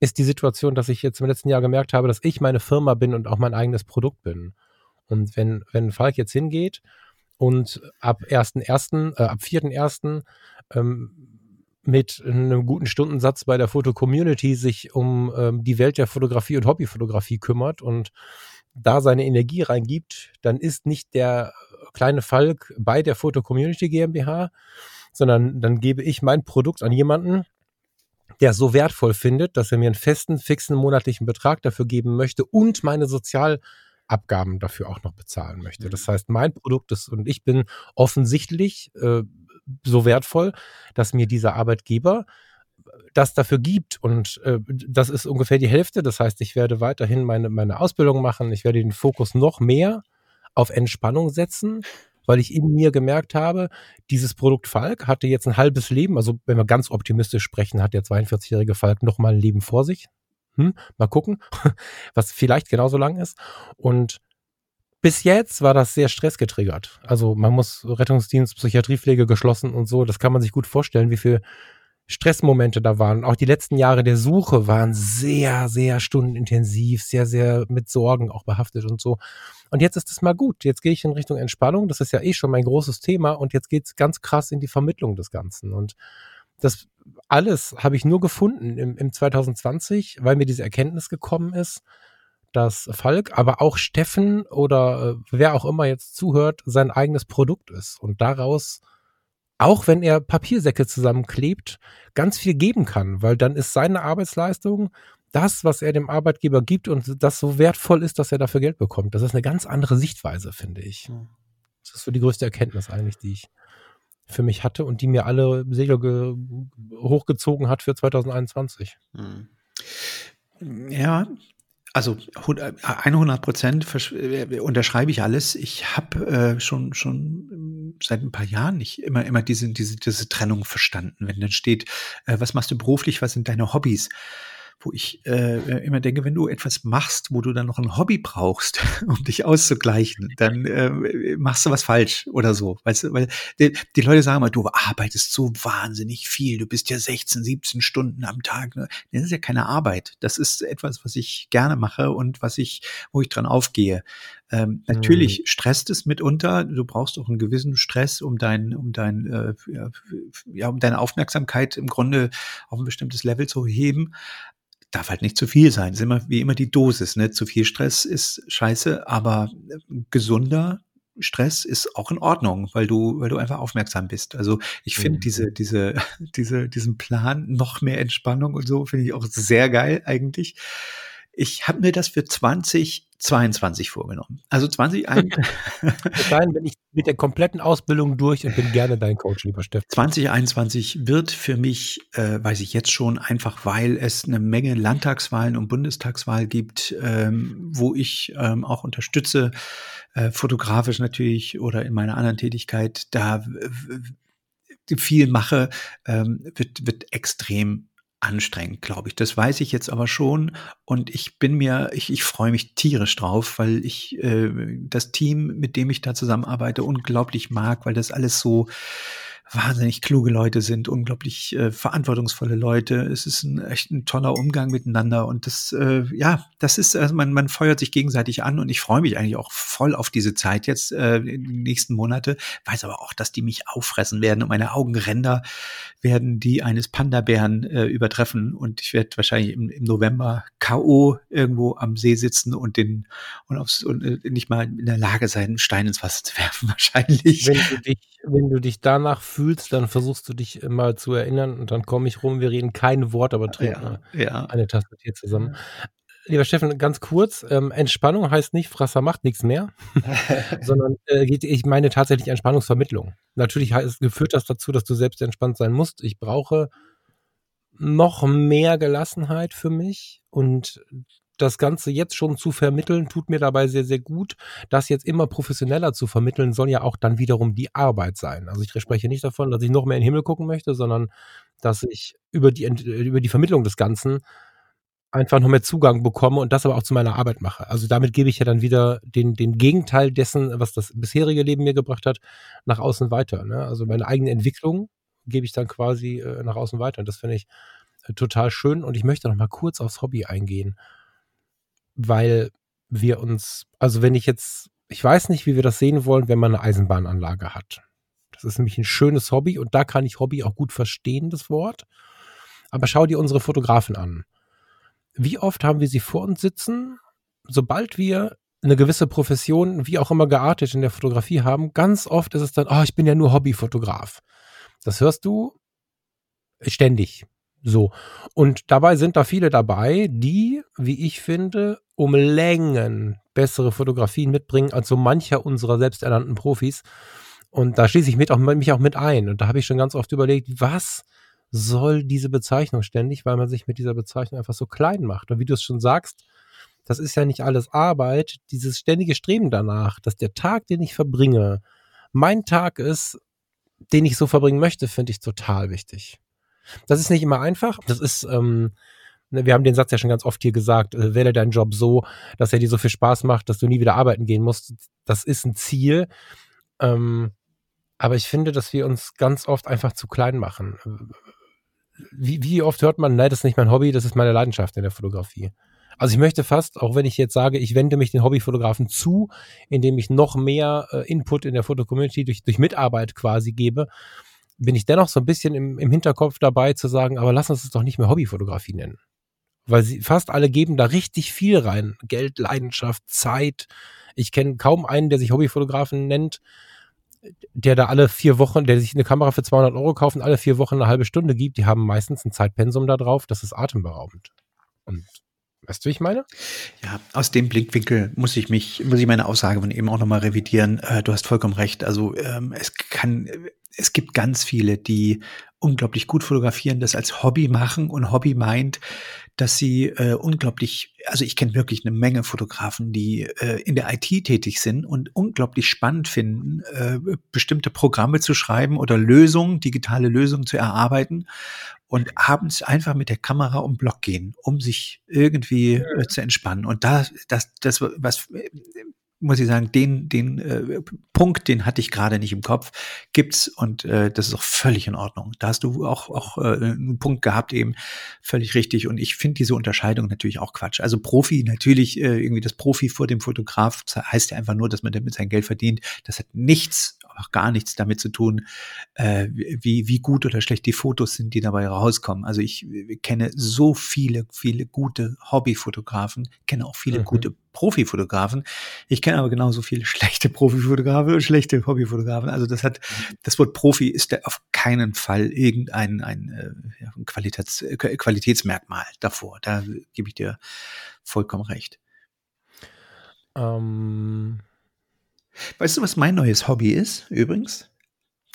ist die Situation, dass ich jetzt im letzten Jahr gemerkt habe, dass ich meine Firma bin und auch mein eigenes Produkt bin. Und wenn, wenn Falk jetzt hingeht und ab 1.1., äh, ab 4.1. Ähm, mit einem guten Stundensatz bei der Foto-Community sich um ähm, die Welt der Fotografie und Hobbyfotografie kümmert und da seine Energie reingibt, dann ist nicht der kleine Falk bei der Foto-Community GmbH, sondern dann gebe ich mein Produkt an jemanden, der so wertvoll findet, dass er mir einen festen, fixen monatlichen Betrag dafür geben möchte und meine Sozialabgaben dafür auch noch bezahlen möchte. Das heißt, mein Produkt ist und ich bin offensichtlich äh, so wertvoll, dass mir dieser Arbeitgeber das dafür gibt. Und äh, das ist ungefähr die Hälfte. Das heißt, ich werde weiterhin meine, meine Ausbildung machen. Ich werde den Fokus noch mehr auf Entspannung setzen, weil ich in mir gemerkt habe, dieses Produkt Falk hatte jetzt ein halbes Leben. Also wenn wir ganz optimistisch sprechen, hat der 42-jährige Falk noch mal ein Leben vor sich. Hm, mal gucken, was vielleicht genauso lang ist. Und bis jetzt war das sehr stressgetriggert. Also man muss Rettungsdienst, Psychiatriepflege geschlossen und so. Das kann man sich gut vorstellen, wie viel Stressmomente da waren. Auch die letzten Jahre der Suche waren sehr, sehr stundenintensiv, sehr, sehr mit Sorgen auch behaftet und so. Und jetzt ist es mal gut. Jetzt gehe ich in Richtung Entspannung. Das ist ja eh schon mein großes Thema. Und jetzt geht's ganz krass in die Vermittlung des Ganzen. Und das alles habe ich nur gefunden im, im 2020, weil mir diese Erkenntnis gekommen ist, dass Falk, aber auch Steffen oder äh, wer auch immer jetzt zuhört, sein eigenes Produkt ist und daraus, auch wenn er Papiersäcke zusammenklebt, ganz viel geben kann, weil dann ist seine Arbeitsleistung das, was er dem Arbeitgeber gibt und das so wertvoll ist, dass er dafür Geld bekommt. Das ist eine ganz andere Sichtweise, finde ich. Das ist so die größte Erkenntnis eigentlich, die ich für mich hatte und die mir alle Segel ge- hochgezogen hat für 2021. Hm. Ja, also 100 Prozent unterschreibe ich alles. Ich habe äh, schon schon seit ein paar Jahren nicht immer immer diese diese diese Trennung verstanden. Wenn dann steht, äh, was machst du beruflich, was sind deine Hobbys? Wo ich äh, immer denke, wenn du etwas machst, wo du dann noch ein Hobby brauchst, um dich auszugleichen, dann äh, machst du was falsch oder so. Weißt du, weil die, die Leute sagen immer, du arbeitest so wahnsinnig viel, du bist ja 16, 17 Stunden am Tag. Ne? Das ist ja keine Arbeit. Das ist etwas, was ich gerne mache und was ich, wo ich dran aufgehe. Ähm, natürlich Mhm. stresst es mitunter. Du brauchst auch einen gewissen Stress, um dein, um dein, äh, ja, um deine Aufmerksamkeit im Grunde auf ein bestimmtes Level zu heben darf halt nicht zu viel sein. Das ist immer wie immer die Dosis. Ne? Zu viel Stress ist scheiße, aber gesunder Stress ist auch in Ordnung, weil du, weil du einfach aufmerksam bist. Also ich finde Mhm. diese, diese, diese, diesen Plan, noch mehr Entspannung und so, finde ich auch sehr geil eigentlich. Ich habe mir das für 2022 vorgenommen. Also 2021. Dann bin ich mit der kompletten Ausbildung durch und bin gerne dein Coach, lieber Steffen. 2021 wird für mich, äh, weiß ich jetzt schon, einfach weil es eine Menge Landtagswahlen und Bundestagswahl gibt, ähm, wo ich ähm, auch unterstütze, äh, fotografisch natürlich oder in meiner anderen Tätigkeit, da viel mache, ähm, wird, wird extrem anstrengend, glaube ich. Das weiß ich jetzt aber schon und ich bin mir, ich, ich freue mich tierisch drauf, weil ich äh, das Team, mit dem ich da zusammenarbeite, unglaublich mag, weil das alles so wahnsinnig kluge Leute sind, unglaublich äh, verantwortungsvolle Leute. Es ist ein echt ein toller Umgang miteinander und das, äh, ja, das ist, also man, man feuert sich gegenseitig an und ich freue mich eigentlich auch voll auf diese Zeit jetzt äh, in den nächsten Monate, weiß aber auch, dass die mich auffressen werden und meine Augenränder werden die eines Panda-Bären äh, übertreffen und ich werde wahrscheinlich im, im November K.O. irgendwo am See sitzen und den und, aufs, und äh, nicht mal in der Lage sein, einen Stein ins Wasser zu werfen, wahrscheinlich. Wenn du dich, wenn du dich danach dann versuchst du dich immer zu erinnern und dann komme ich rum, wir reden kein Wort, aber trinken ja, ja. eine Tasse Tee zusammen. Lieber Steffen, ganz kurz, ähm, Entspannung heißt nicht, Frasser macht nichts mehr, sondern äh, geht, ich meine tatsächlich Entspannungsvermittlung. Natürlich heißt, führt das dazu, dass du selbst entspannt sein musst. Ich brauche noch mehr Gelassenheit für mich und das Ganze jetzt schon zu vermitteln, tut mir dabei sehr, sehr gut. Das jetzt immer professioneller zu vermitteln, soll ja auch dann wiederum die Arbeit sein. Also ich spreche nicht davon, dass ich noch mehr in den Himmel gucken möchte, sondern dass ich über die, über die Vermittlung des Ganzen einfach noch mehr Zugang bekomme und das aber auch zu meiner Arbeit mache. Also damit gebe ich ja dann wieder den, den Gegenteil dessen, was das bisherige Leben mir gebracht hat, nach außen weiter. Ne? Also meine eigene Entwicklung gebe ich dann quasi äh, nach außen weiter. Und das finde ich äh, total schön. Und ich möchte noch mal kurz aufs Hobby eingehen, weil wir uns, also wenn ich jetzt, ich weiß nicht, wie wir das sehen wollen, wenn man eine Eisenbahnanlage hat. Das ist nämlich ein schönes Hobby und da kann ich Hobby auch gut verstehen, das Wort. Aber schau dir unsere Fotografen an wie oft haben wir sie vor uns sitzen, sobald wir eine gewisse Profession, wie auch immer geartet in der Fotografie haben, ganz oft ist es dann, oh, ich bin ja nur Hobbyfotograf. Das hörst du ständig. So. Und dabei sind da viele dabei, die, wie ich finde, um Längen bessere Fotografien mitbringen als so mancher unserer selbsternannten Profis. Und da schließe ich mit auch, mich auch mit ein. Und da habe ich schon ganz oft überlegt, was soll diese Bezeichnung ständig, weil man sich mit dieser Bezeichnung einfach so klein macht. Und wie du es schon sagst, das ist ja nicht alles Arbeit, dieses ständige Streben danach, dass der Tag, den ich verbringe, mein Tag ist, den ich so verbringen möchte, finde ich total wichtig. Das ist nicht immer einfach. Das ist, ähm, ne, wir haben den Satz ja schon ganz oft hier gesagt, äh, wähle deinen Job so, dass er dir so viel Spaß macht, dass du nie wieder arbeiten gehen musst. Das ist ein Ziel. Ähm, aber ich finde, dass wir uns ganz oft einfach zu klein machen wie, wie oft hört man, nein, das ist nicht mein Hobby, das ist meine Leidenschaft in der Fotografie. Also ich möchte fast, auch wenn ich jetzt sage, ich wende mich den Hobbyfotografen zu, indem ich noch mehr äh, Input in der Fotocommunity durch, durch Mitarbeit quasi gebe, bin ich dennoch so ein bisschen im, im Hinterkopf dabei zu sagen, aber lass uns es doch nicht mehr Hobbyfotografie nennen. Weil sie fast alle geben da richtig viel rein. Geld, Leidenschaft, Zeit. Ich kenne kaum einen, der sich Hobbyfotografen nennt, der da alle vier Wochen, der sich eine Kamera für 200 Euro kauft und alle vier Wochen eine halbe Stunde gibt, die haben meistens ein Zeitpensum da drauf, das ist atemberaubend. Und weißt du, wie ich meine? Ja, aus dem Blickwinkel muss ich mich, muss ich meine Aussage von eben auch nochmal revidieren. Äh, du hast vollkommen recht. Also ähm, es kann, es gibt ganz viele, die unglaublich gut fotografieren, das als Hobby machen und Hobby meint, dass sie äh, unglaublich, also ich kenne wirklich eine Menge Fotografen, die äh, in der IT tätig sind und unglaublich spannend finden, äh, bestimmte Programme zu schreiben oder Lösungen, digitale Lösungen zu erarbeiten und abends einfach mit der Kamera um Block gehen, um sich irgendwie äh, zu entspannen. Und da, das, das, was muss ich sagen, den, den äh, Punkt, den hatte ich gerade nicht im Kopf, gibt's und äh, das ist auch völlig in Ordnung. Da hast du auch, auch äh, einen Punkt gehabt, eben völlig richtig. Und ich finde diese Unterscheidung natürlich auch Quatsch. Also Profi, natürlich, äh, irgendwie das Profi vor dem Fotograf heißt ja einfach nur, dass man damit sein Geld verdient. Das hat nichts auch gar nichts damit zu tun, äh, wie, wie gut oder schlecht die Fotos sind, die dabei rauskommen. Also ich kenne so viele, viele gute Hobbyfotografen, kenne auch viele mhm. gute Profifotografen. Ich kenne aber genauso viele schlechte Profifotografen und schlechte Hobbyfotografen. Also das hat, das Wort Profi ist da auf keinen Fall irgendein ein, äh, ein Qualitäts, Qualitätsmerkmal davor. Da gebe ich dir vollkommen recht. Ähm. Weißt du, was mein neues Hobby ist, übrigens?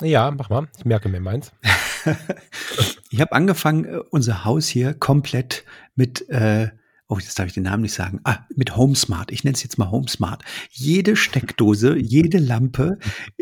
Ja, mach mal. Ich merke mir meins. ich habe angefangen, äh, unser Haus hier komplett mit äh, oh, jetzt darf ich den Namen nicht sagen, ah, mit HomeSmart. Ich nenne es jetzt mal HomeSmart. Jede Steckdose, jede Lampe,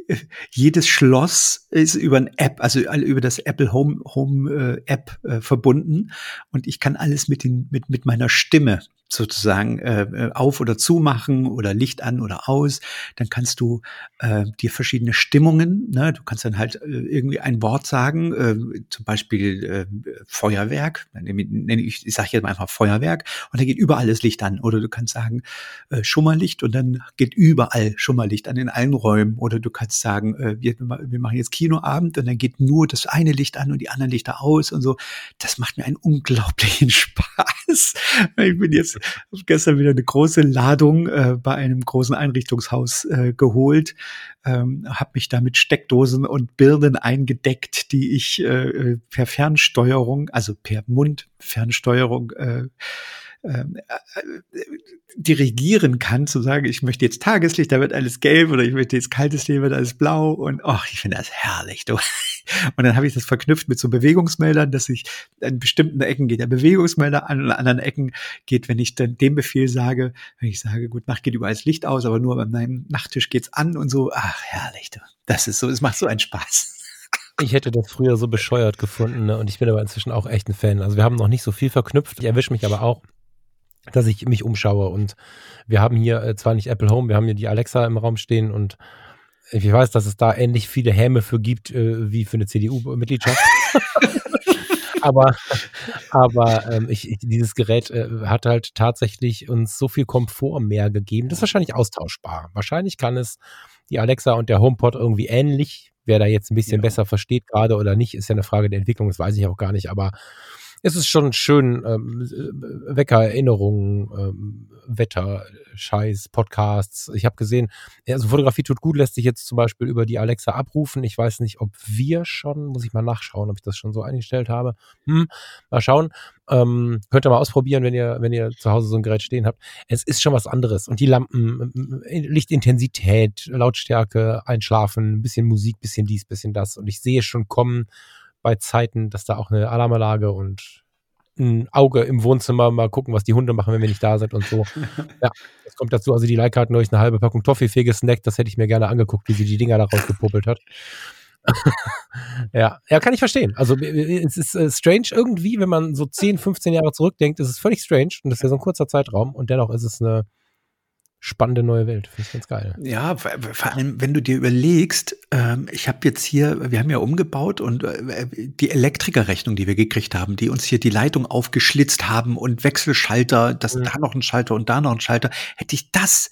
äh, jedes Schloss ist über ein App, also über das Apple Home, Home äh, App äh, verbunden und ich kann alles mit, den, mit, mit meiner Stimme sozusagen äh, äh, auf oder zumachen oder Licht an oder aus. Dann kannst du äh, dir verschiedene Stimmungen, ne? du kannst dann halt äh, irgendwie ein Wort sagen, äh, zum Beispiel äh, Feuerwerk, ich, ich sage jetzt mal einfach Feuerwerk und dann geht überall das Licht an. Oder du kannst sagen äh, Schummerlicht und dann geht überall Schummerlicht an in allen Räumen. Oder du kannst sagen, äh, wir, wir machen jetzt Kinoabend und dann geht nur das eine Licht an und die anderen Lichter aus und so. Das macht mir einen unglaublichen Spaß. Ich bin jetzt gestern wieder eine große Ladung äh, bei einem großen Einrichtungshaus äh, geholt, ähm, habe mich da mit Steckdosen und Birnen eingedeckt, die ich äh, per Fernsteuerung, also per Mundfernsteuerung äh, äh, dirigieren kann, zu sagen, ich möchte jetzt Tageslicht, da wird alles gelb oder ich möchte jetzt kaltes Licht, wird alles blau und ach, ich finde das herrlich. Du. Und dann habe ich das verknüpft mit so Bewegungsmeldern, dass ich an bestimmten Ecken geht der Bewegungsmelder an an anderen Ecken geht, wenn ich dann den Befehl sage, wenn ich sage, gut, Nacht geht überall das Licht aus, aber nur bei meinem Nachttisch geht's an und so, ach, herrlich. Du. Das ist so, es macht so einen Spaß. Ich hätte das früher so bescheuert gefunden ne? und ich bin aber inzwischen auch echt ein Fan. Also wir haben noch nicht so viel verknüpft. Ich erwische mich aber auch dass ich mich umschaue. Und wir haben hier äh, zwar nicht Apple Home, wir haben hier die Alexa im Raum stehen und ich weiß, dass es da ähnlich viele Häme für gibt äh, wie für eine CDU-Mitgliedschaft. aber aber ähm, ich, ich, dieses Gerät äh, hat halt tatsächlich uns so viel Komfort mehr gegeben. Das ist wahrscheinlich austauschbar. Wahrscheinlich kann es die Alexa und der HomePod irgendwie ähnlich. Wer da jetzt ein bisschen ja. besser versteht gerade oder nicht, ist ja eine Frage der Entwicklung, das weiß ich auch gar nicht. Aber es ist schon schön, ähm, Weckererinnerungen, ähm, Wetter, Scheiß, Podcasts. Ich habe gesehen, also Fotografie tut gut, lässt sich jetzt zum Beispiel über die Alexa abrufen. Ich weiß nicht, ob wir schon, muss ich mal nachschauen, ob ich das schon so eingestellt habe. Hm, mal schauen. Ähm, könnt ihr mal ausprobieren, wenn ihr, wenn ihr zu Hause so ein Gerät stehen habt. Es ist schon was anderes. Und die Lampen, Lichtintensität, Lautstärke, Einschlafen, ein bisschen Musik, bisschen dies, bisschen das. Und ich sehe schon kommen, bei Zeiten, dass da auch eine Alarmanlage und ein Auge im Wohnzimmer, mal gucken, was die Hunde machen, wenn wir nicht da sind und so. ja, das kommt dazu. Also die Leica hat neulich eine halbe Packung Toffifee gesnackt, das hätte ich mir gerne angeguckt, wie sie die Dinger da rausgepuppelt hat. ja, ja, kann ich verstehen. Also es ist äh, strange irgendwie, wenn man so 10, 15 Jahre zurückdenkt, ist es völlig strange und das ist ja so ein kurzer Zeitraum und dennoch ist es eine spannende neue Welt. Finde ich ganz geil. Ja, vor allem, wenn du dir überlegst, ähm, ich habe jetzt hier, wir haben ja umgebaut und äh, die Elektrikerrechnung, die wir gekriegt haben, die uns hier die Leitung aufgeschlitzt haben und Wechselschalter, das mhm. da noch ein Schalter und da noch ein Schalter, hätte ich das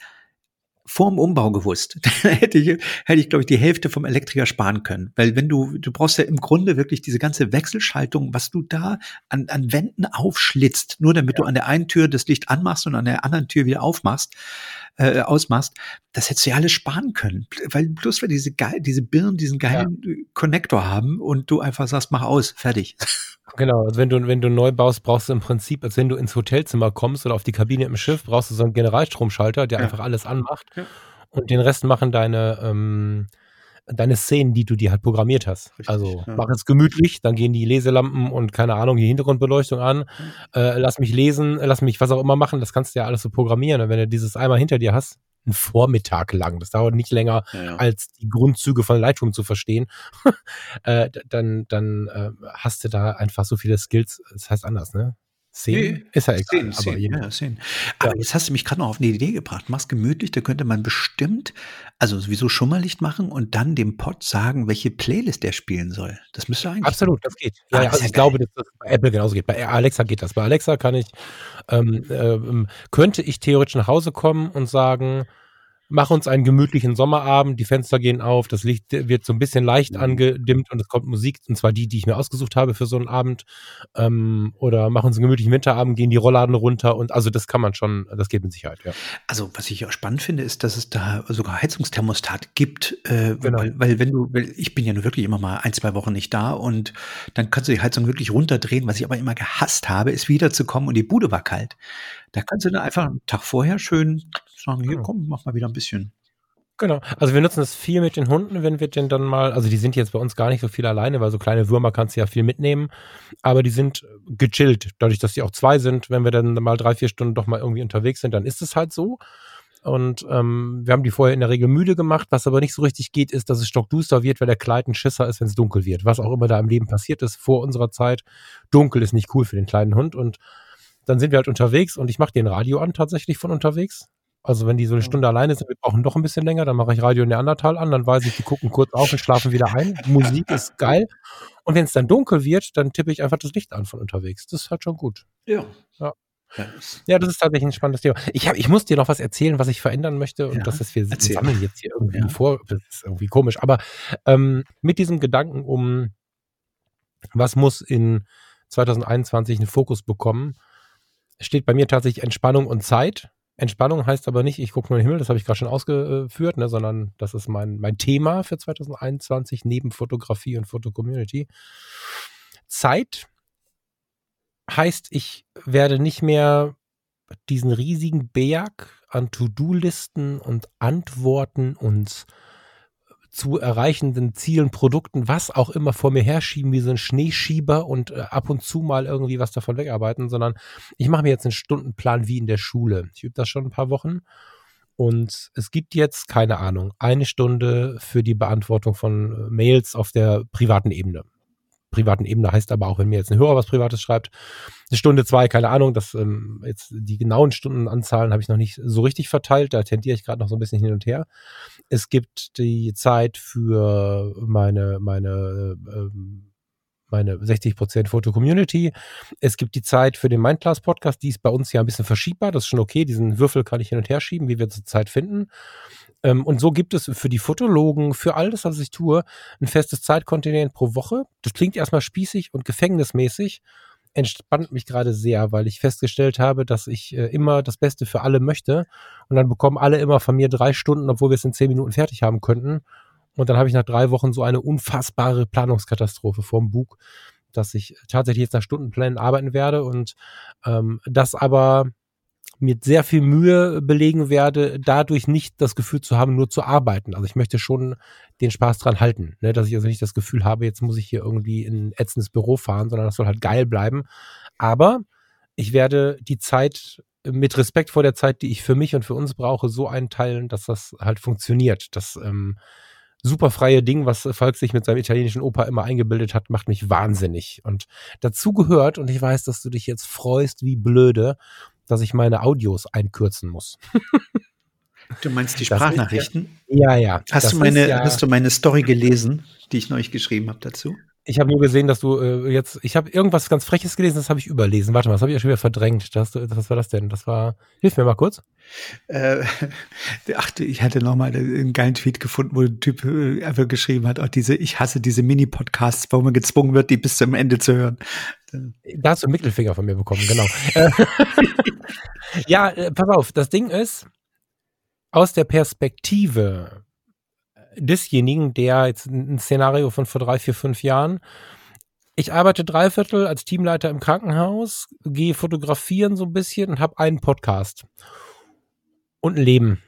vorm Umbau gewusst, dann hätte ich, hätte ich, glaube ich, die Hälfte vom Elektriker sparen können. Weil wenn du, du brauchst ja im Grunde wirklich diese ganze Wechselschaltung, was du da an, an Wänden aufschlitzt, nur damit ja. du an der einen Tür das Licht anmachst und an der anderen Tür wieder aufmachst, äh, ausmachst, das hättest du ja alles sparen können. Weil bloß weil diese geil, diese Birnen diesen geilen ja. Konnektor haben und du einfach sagst, mach aus, fertig. Genau, also wenn du, wenn du neu baust, brauchst du im Prinzip, als wenn du ins Hotelzimmer kommst oder auf die Kabine im Schiff, brauchst du so einen Generalstromschalter, der ja. einfach alles anmacht. Ja. Und den Rest machen deine, ähm, deine Szenen, die du dir halt programmiert hast. Richtig, also ja. mach es gemütlich, dann gehen die Leselampen und keine Ahnung, die Hintergrundbeleuchtung an. Äh, lass mich lesen, lass mich was auch immer machen, das kannst du ja alles so programmieren. Und wenn du dieses einmal hinter dir hast, einen Vormittag lang. Das dauert nicht länger, ja, ja. als die Grundzüge von Lightroom zu verstehen. äh, dann dann äh, hast du da einfach so viele Skills. Das heißt anders, ne? Szenen? Nee, ist ja egal. Szenen, aber, Szenen, ja, Szenen. aber ja. jetzt hast du mich gerade noch auf eine Idee gebracht. Mach's gemütlich, da könnte man bestimmt, also sowieso Schummerlicht machen und dann dem Pod sagen, welche Playlist der spielen soll. Das müsste eigentlich. Absolut, das geht. Ja, ah, das also ich geil. glaube, dass das bei Apple genauso geht. Bei Alexa geht das. Bei Alexa kann ich, ähm, ähm, könnte ich theoretisch nach Hause kommen und sagen, mach uns einen gemütlichen Sommerabend, die Fenster gehen auf, das Licht wird so ein bisschen leicht mhm. angedimmt und es kommt Musik, und zwar die, die ich mir ausgesucht habe für so einen Abend. Ähm, oder mach uns einen gemütlichen Winterabend, gehen die Rollladen runter und also das kann man schon, das geht mit Sicherheit, ja. Also was ich auch spannend finde, ist, dass es da sogar Heizungsthermostat gibt, äh, genau. weil, weil wenn du, weil ich bin ja nur wirklich immer mal ein, zwei Wochen nicht da und dann kannst du die Heizung wirklich runterdrehen. Was ich aber immer gehasst habe, ist wiederzukommen und die Bude war kalt. Da kannst du dann einfach einen Tag vorher schön sagen, hier genau. komm, mach mal wieder ein bisschen. Genau. Also wir nutzen das viel mit den Hunden, wenn wir den dann mal, also die sind jetzt bei uns gar nicht so viel alleine, weil so kleine Würmer kannst du ja viel mitnehmen, aber die sind gechillt. Dadurch, dass die auch zwei sind, wenn wir dann mal drei, vier Stunden doch mal irgendwie unterwegs sind, dann ist es halt so. Und ähm, wir haben die vorher in der Regel müde gemacht. Was aber nicht so richtig geht, ist, dass es stockduster wird, weil der Kleid ein Schisser ist, wenn es dunkel wird. Was auch immer da im Leben passiert ist vor unserer Zeit. Dunkel ist nicht cool für den kleinen Hund. Und dann sind wir halt unterwegs und ich mache den Radio an tatsächlich von unterwegs. Also wenn die so eine Stunde alleine sind, wir brauchen doch ein bisschen länger, dann mache ich Radio Neandertal an, dann weiß ich, die gucken kurz auf und schlafen wieder ein. Musik ist geil. Und wenn es dann dunkel wird, dann tippe ich einfach das Licht an von unterwegs. Das ist halt schon gut. Ja. Ja. Ja, das ist tatsächlich ein spannendes Thema. Ich, hab, ich muss dir noch was erzählen, was ich verändern möchte. Und ja, das ist, wir erzähl. sammeln jetzt hier irgendwie ja. vor. Das ist irgendwie komisch. Aber ähm, mit diesem Gedanken um, was muss in 2021 einen Fokus bekommen, steht bei mir tatsächlich Entspannung und Zeit. Entspannung heißt aber nicht, ich gucke nur in den Himmel, das habe ich gerade schon ausgeführt, ne, sondern das ist mein, mein Thema für 2021 neben Fotografie und Fotocommunity. Zeit heißt, ich werde nicht mehr diesen riesigen Berg an To-Do-Listen und Antworten und zu erreichenden Zielen, Produkten, was auch immer vor mir herschieben, wie so ein Schneeschieber und äh, ab und zu mal irgendwie was davon wegarbeiten, sondern ich mache mir jetzt einen Stundenplan wie in der Schule. Ich übe das schon ein paar Wochen. Und es gibt jetzt, keine Ahnung, eine Stunde für die Beantwortung von äh, Mails auf der privaten Ebene privaten Ebene heißt aber auch, wenn mir jetzt ein Hörer was Privates schreibt, eine Stunde, zwei, keine Ahnung, das ähm, jetzt die genauen Stundenanzahlen habe ich noch nicht so richtig verteilt, da tendiere ich gerade noch so ein bisschen hin und her. Es gibt die Zeit für meine, meine, ähm, meine 60% Foto-Community. Es gibt die Zeit für den Mindclass-Podcast, die ist bei uns ja ein bisschen verschiebbar, das ist schon okay, diesen Würfel kann ich hin und her schieben, wie wir zur Zeit finden. Ähm, und so gibt es für die Fotologen, für all das, was ich tue, ein festes Zeitkontinent pro Woche. Das klingt erstmal spießig und gefängnismäßig, entspannt mich gerade sehr, weil ich festgestellt habe, dass ich äh, immer das Beste für alle möchte. Und dann bekommen alle immer von mir drei Stunden, obwohl wir es in zehn Minuten fertig haben könnten. Und dann habe ich nach drei Wochen so eine unfassbare Planungskatastrophe vorm Bug, dass ich tatsächlich jetzt nach Stundenplänen arbeiten werde und ähm, das aber mit sehr viel Mühe belegen werde, dadurch nicht das Gefühl zu haben, nur zu arbeiten. Also ich möchte schon den Spaß dran halten, ne? dass ich also nicht das Gefühl habe, jetzt muss ich hier irgendwie in ein ätzendes Büro fahren, sondern das soll halt geil bleiben. Aber ich werde die Zeit mit Respekt vor der Zeit, die ich für mich und für uns brauche, so einteilen, dass das halt funktioniert. Das ähm, super freie Ding, was Falk sich mit seinem italienischen Opa immer eingebildet hat, macht mich wahnsinnig. Und dazu gehört, und ich weiß, dass du dich jetzt freust wie blöde, dass ich meine Audios einkürzen muss. Du meinst die Sprachnachrichten? Ja, ja. Hast, du meine, ja, hast du meine Story gelesen, die ich neulich geschrieben habe dazu? Ich habe nur gesehen, dass du äh, jetzt, ich habe irgendwas ganz Freches gelesen, das habe ich überlesen. Warte mal, das habe ich ja schon wieder verdrängt. Das, was war das denn? Das war, hilf mir mal kurz. Äh, ach, ich hatte nochmal einen geilen Tweet gefunden, wo ein Typ äh, einfach geschrieben hat, auch diese, ich hasse diese Mini-Podcasts, wo man gezwungen wird, die bis zum Ende zu hören. Da hast du einen Mittelfinger von mir bekommen, genau. ja, äh, pass auf, das Ding ist, aus der Perspektive desjenigen, der jetzt ein Szenario von vor drei, vier, fünf Jahren. Ich arbeite dreiviertel als Teamleiter im Krankenhaus, gehe fotografieren so ein bisschen und habe einen Podcast und ein Leben.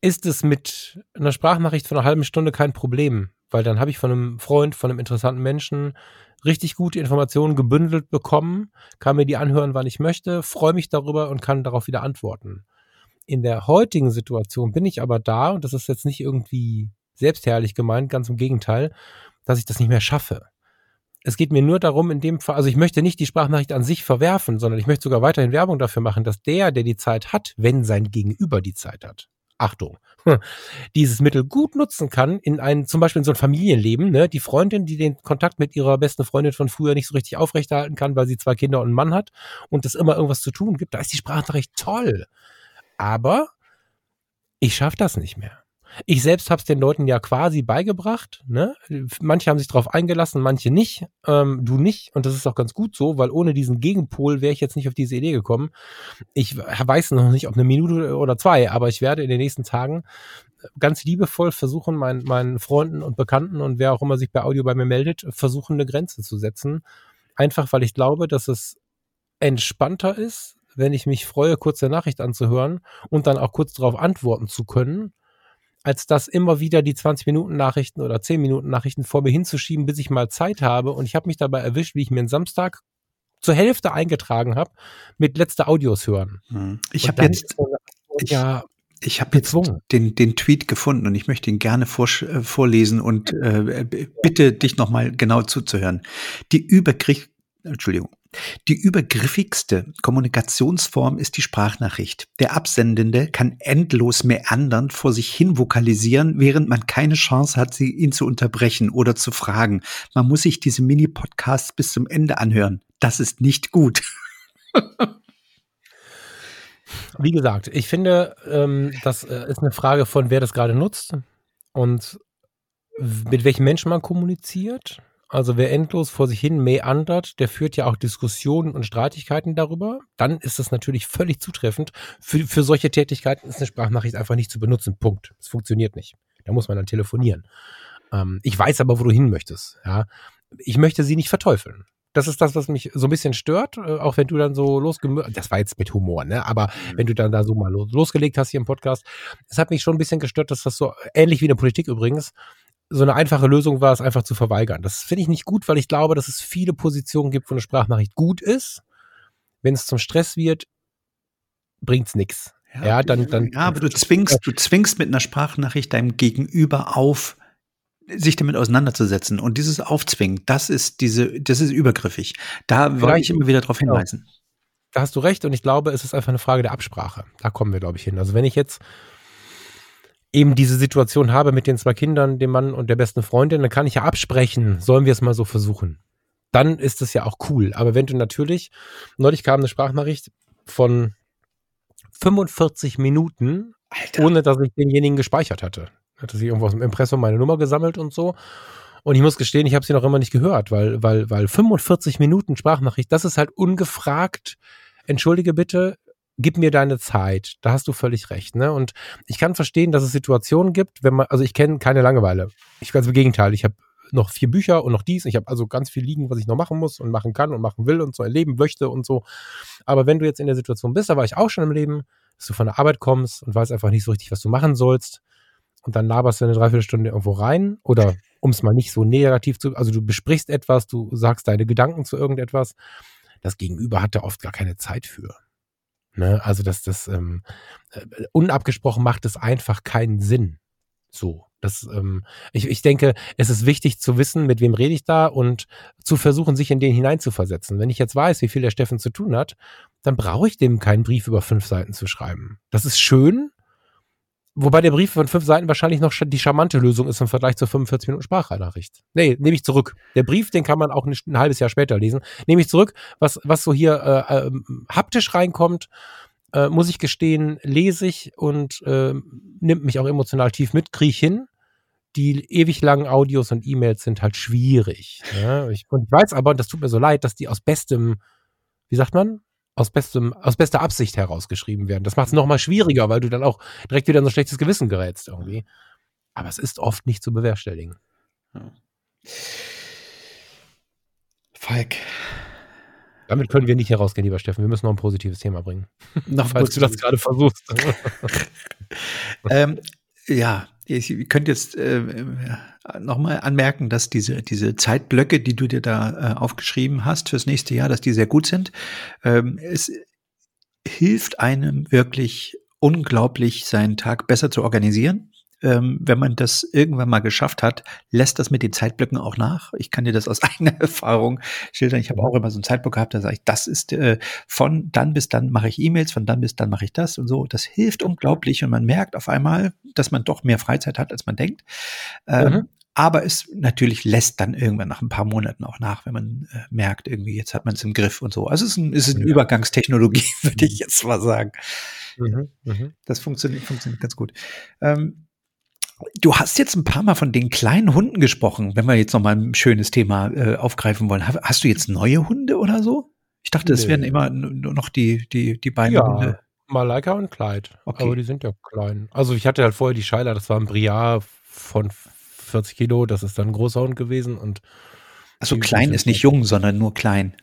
Ist es mit einer Sprachnachricht von einer halben Stunde kein Problem, weil dann habe ich von einem Freund, von einem interessanten Menschen richtig gute Informationen gebündelt bekommen, kann mir die anhören, wann ich möchte, freue mich darüber und kann darauf wieder antworten. In der heutigen Situation bin ich aber da und das ist jetzt nicht irgendwie selbstherrlich gemeint, ganz im Gegenteil, dass ich das nicht mehr schaffe. Es geht mir nur darum, in dem Fall, also ich möchte nicht die Sprachnachricht an sich verwerfen, sondern ich möchte sogar weiterhin Werbung dafür machen, dass der, der die Zeit hat, wenn sein Gegenüber die Zeit hat, Achtung, dieses Mittel gut nutzen kann in ein, zum Beispiel in so ein Familienleben, ne? Die Freundin, die den Kontakt mit ihrer besten Freundin von früher nicht so richtig aufrechterhalten kann, weil sie zwei Kinder und einen Mann hat und es immer irgendwas zu tun gibt, da ist die Sprachnachricht toll. Aber Ich schaffe das nicht mehr. Ich selbst habe es den Leuten ja quasi beigebracht. Ne? Manche haben sich darauf eingelassen, manche nicht. Ähm, du nicht. Und das ist auch ganz gut so, weil ohne diesen Gegenpol wäre ich jetzt nicht auf diese Idee gekommen. Ich weiß noch nicht, ob eine Minute oder zwei, aber ich werde in den nächsten Tagen ganz liebevoll versuchen, meinen, meinen Freunden und Bekannten und wer auch immer sich bei Audio bei mir meldet, versuchen, eine Grenze zu setzen. Einfach weil ich glaube, dass es entspannter ist, wenn ich mich freue, kurze Nachricht anzuhören und dann auch kurz darauf antworten zu können, als das immer wieder die 20 Minuten Nachrichten oder 10 Minuten Nachrichten vor mir hinzuschieben, bis ich mal Zeit habe. Und ich habe mich dabei erwischt, wie ich mir einen Samstag zur Hälfte eingetragen habe, mit letzte Audios hören. Hm. Ich habe jetzt, ich, ja, ich habe jetzt den, den Tweet gefunden und ich möchte ihn gerne vor, äh, vorlesen und äh, bitte dich nochmal genau zuzuhören. Die Überkrieg, Entschuldigung, die übergriffigste Kommunikationsform ist die Sprachnachricht. Der Absendende kann endlos meandern vor sich hin vokalisieren, während man keine Chance hat, sie, ihn zu unterbrechen oder zu fragen. Man muss sich diese Mini-Podcasts bis zum Ende anhören. Das ist nicht gut. Wie gesagt, ich finde, ähm, das äh, ist eine Frage von, wer das gerade nutzt und mit welchen Menschen man kommuniziert. Also wer endlos vor sich hin meandert, der führt ja auch Diskussionen und Streitigkeiten darüber. Dann ist das natürlich völlig zutreffend. Für, für solche Tätigkeiten ist eine Sprachnachricht einfach nicht zu benutzen. Punkt. Es funktioniert nicht. Da muss man dann telefonieren. Ähm, ich weiß aber, wo du hin möchtest. Ja, ich möchte sie nicht verteufeln. Das ist das, was mich so ein bisschen stört, äh, auch wenn du dann so losgemö das war jetzt mit Humor, ne? Aber mhm. wenn du dann da so mal losgelegt hast hier im Podcast, es hat mich schon ein bisschen gestört, dass das so ähnlich wie in der Politik übrigens, so eine einfache Lösung war, es einfach zu verweigern. Das finde ich nicht gut, weil ich glaube, dass es viele Positionen gibt, wo eine Sprachnachricht gut ist. Wenn es zum Stress wird, bringt's nix. Ja, ja, dann, dann. Ja, aber du zwingst, du zwingst mit einer Sprachnachricht deinem Gegenüber auf, sich damit auseinanderzusetzen. Und dieses Aufzwingen, das ist diese, das ist übergriffig. Da wollte ich immer wieder darauf genau. hinweisen. Da hast du recht und ich glaube, es ist einfach eine Frage der Absprache. Da kommen wir, glaube ich, hin. Also wenn ich jetzt eben diese Situation habe mit den zwei Kindern, dem Mann und der besten Freundin, dann kann ich ja absprechen, sollen wir es mal so versuchen. Dann ist es ja auch cool. Aber wenn du natürlich, neulich kam eine Sprachnachricht von 45 Minuten, Alter. ohne dass ich denjenigen gespeichert hatte. Hatte sie irgendwo aus dem Impressum meine Nummer gesammelt und so. Und ich muss gestehen, ich habe sie noch immer nicht gehört, weil, weil, weil 45 Minuten Sprachnachricht, das ist halt ungefragt. Entschuldige bitte, gib mir deine Zeit. Da hast du völlig recht. Ne? Und ich kann verstehen, dass es Situationen gibt, wenn man, also ich kenne keine Langeweile. Ich ganz im Gegenteil, ich habe noch vier Bücher und noch dies. Ich habe also ganz viel liegen, was ich noch machen muss und machen kann und machen will und so erleben möchte und so. Aber wenn du jetzt in der Situation bist, da war ich auch schon im Leben, dass du von der Arbeit kommst und weißt einfach nicht so richtig, was du machen sollst. Und dann laberst du eine Dreiviertelstunde irgendwo rein oder um es mal nicht so negativ zu, also du besprichst etwas, du sagst deine Gedanken zu irgendetwas. Das Gegenüber hat da oft gar keine Zeit für. Ne? Also dass das ähm, äh, unabgesprochen macht es einfach keinen Sinn. So, das, ähm, ich, ich denke, es ist wichtig zu wissen, mit wem rede ich da und zu versuchen, sich in den hineinzuversetzen. Wenn ich jetzt weiß, wie viel der Steffen zu tun hat, dann brauche ich dem keinen Brief über fünf Seiten zu schreiben. Das ist schön, Wobei der Brief von fünf Seiten wahrscheinlich noch die charmante Lösung ist im Vergleich zur 45 Minuten Sprachnachricht. Nee, nehme ich zurück. Der Brief, den kann man auch ein, ein halbes Jahr später lesen. Nehme ich zurück. Was, was so hier äh, äh, haptisch reinkommt, äh, muss ich gestehen, lese ich und äh, nimmt mich auch emotional tief mit, kriege ich hin. Die ewig langen Audios und E-Mails sind halt schwierig. Ja? Ich, und ich weiß aber, und das tut mir so leid, dass die aus bestem, wie sagt man, aus, bestem, aus bester Absicht herausgeschrieben werden. Das macht es nochmal schwieriger, weil du dann auch direkt wieder in so ein schlechtes Gewissen gerätst irgendwie. Aber es ist oft nicht zu bewerkstelligen. Ja. Falk. Damit können wir nicht herausgehen, lieber Steffen. Wir müssen noch ein positives Thema bringen. Noch Falls du das gerade versuchst. ähm, ja, ich könnte jetzt äh, nochmal anmerken, dass diese, diese Zeitblöcke, die du dir da äh, aufgeschrieben hast fürs nächste Jahr, dass die sehr gut sind. Ähm, es hilft einem wirklich unglaublich, seinen Tag besser zu organisieren ähm, wenn man das irgendwann mal geschafft hat, lässt das mit den Zeitblöcken auch nach. Ich kann dir das aus eigener Erfahrung schildern. Ich habe auch immer so einen Zeitblock gehabt, da sage ich, das ist äh, von dann bis dann mache ich E-Mails, von dann bis dann mache ich das und so. Das hilft unglaublich und man merkt auf einmal, dass man doch mehr Freizeit hat, als man denkt. Ähm, mhm. Aber es natürlich lässt dann irgendwann nach ein paar Monaten auch nach, wenn man äh, merkt, irgendwie jetzt hat man es im Griff und so. Also es ist, ein, es ist eine ja. Übergangstechnologie, würde ich jetzt mal sagen. Mhm, mh. Das funktioniert, funktioniert ganz gut. Ähm, du hast jetzt ein paar Mal von den kleinen Hunden gesprochen, wenn wir jetzt noch mal ein schönes Thema äh, aufgreifen wollen. Hast du jetzt neue Hunde oder so? Ich dachte, es nee. wären immer nur noch die, die, die beiden ja. Hunde. Malaika und Clyde. Okay. Aber die sind ja klein. Also ich hatte halt vorher die Scheiler, das war ein Briar von 40 Kilo, das ist dann ein großer Hund gewesen und. Also klein ist nicht jung, sondern nur klein.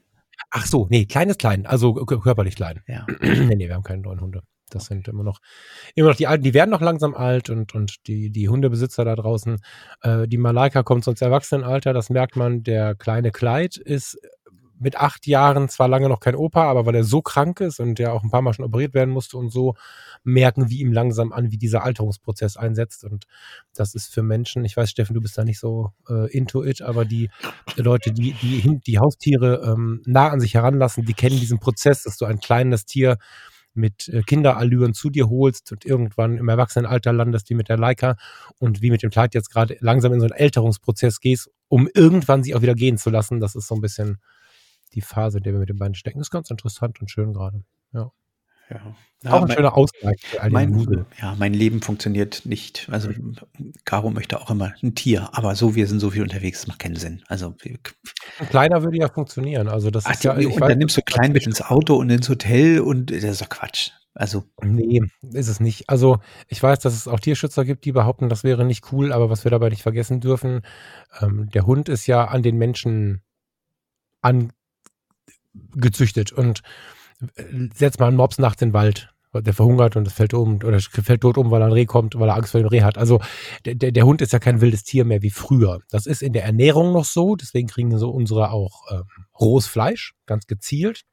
Ach so, nee, klein ist klein, also körperlich klein. Ja. nee, nee, wir haben keine neuen Hunde. Das sind immer noch, immer noch die alten, die werden noch langsam alt und, und die, die Hundebesitzer da draußen. Äh, die Malaika kommt ins Erwachsenenalter, das merkt man. Der kleine Kleid ist mit acht Jahren zwar lange noch kein Opa, aber weil er so krank ist und der auch ein paar Mal schon operiert werden musste und so, merken wir ihm langsam an, wie dieser Alterungsprozess einsetzt. Und das ist für Menschen, ich weiß, Steffen, du bist da nicht so äh, into it, aber die Leute, die die, die Haustiere ähm, nah an sich heranlassen, die kennen diesen Prozess, dass du ein kleines Tier mit äh, Kinderallüren zu dir holst und irgendwann im Erwachsenenalter landest wie mit der Leica und wie mit dem Kleid jetzt gerade langsam in so einen Älterungsprozess gehst, um irgendwann sie auch wieder gehen zu lassen. Das ist so ein bisschen die Phase, in der wir mit den beiden stecken. Das ist ganz interessant und schön gerade. Ja. Ja. Auch ein mein, schöner Ausgleich für all mein, Ja, mein Leben funktioniert nicht. Also Caro möchte auch immer ein Tier, aber so, wir sind so viel unterwegs, das macht keinen Sinn. Also ein kleiner würde ja funktionieren. Also das Ach, ist ja, und dann nimmst du klein mit ins Auto und ins Hotel und das ist doch Quatsch. Also. Nee, ist es nicht. Also, ich weiß, dass es auch Tierschützer gibt, die behaupten, das wäre nicht cool, aber was wir dabei nicht vergessen dürfen, ähm, der Hund ist ja an den Menschen an, gezüchtet und äh, setzt mal einen Mops nachts in den Wald. Der verhungert und es fällt um oder fällt tot um, weil ein Reh kommt, weil er Angst vor dem Reh hat. Also der, der Hund ist ja kein wildes Tier mehr wie früher. Das ist in der Ernährung noch so, deswegen kriegen so unsere auch ähm, rohes Fleisch, ganz gezielt.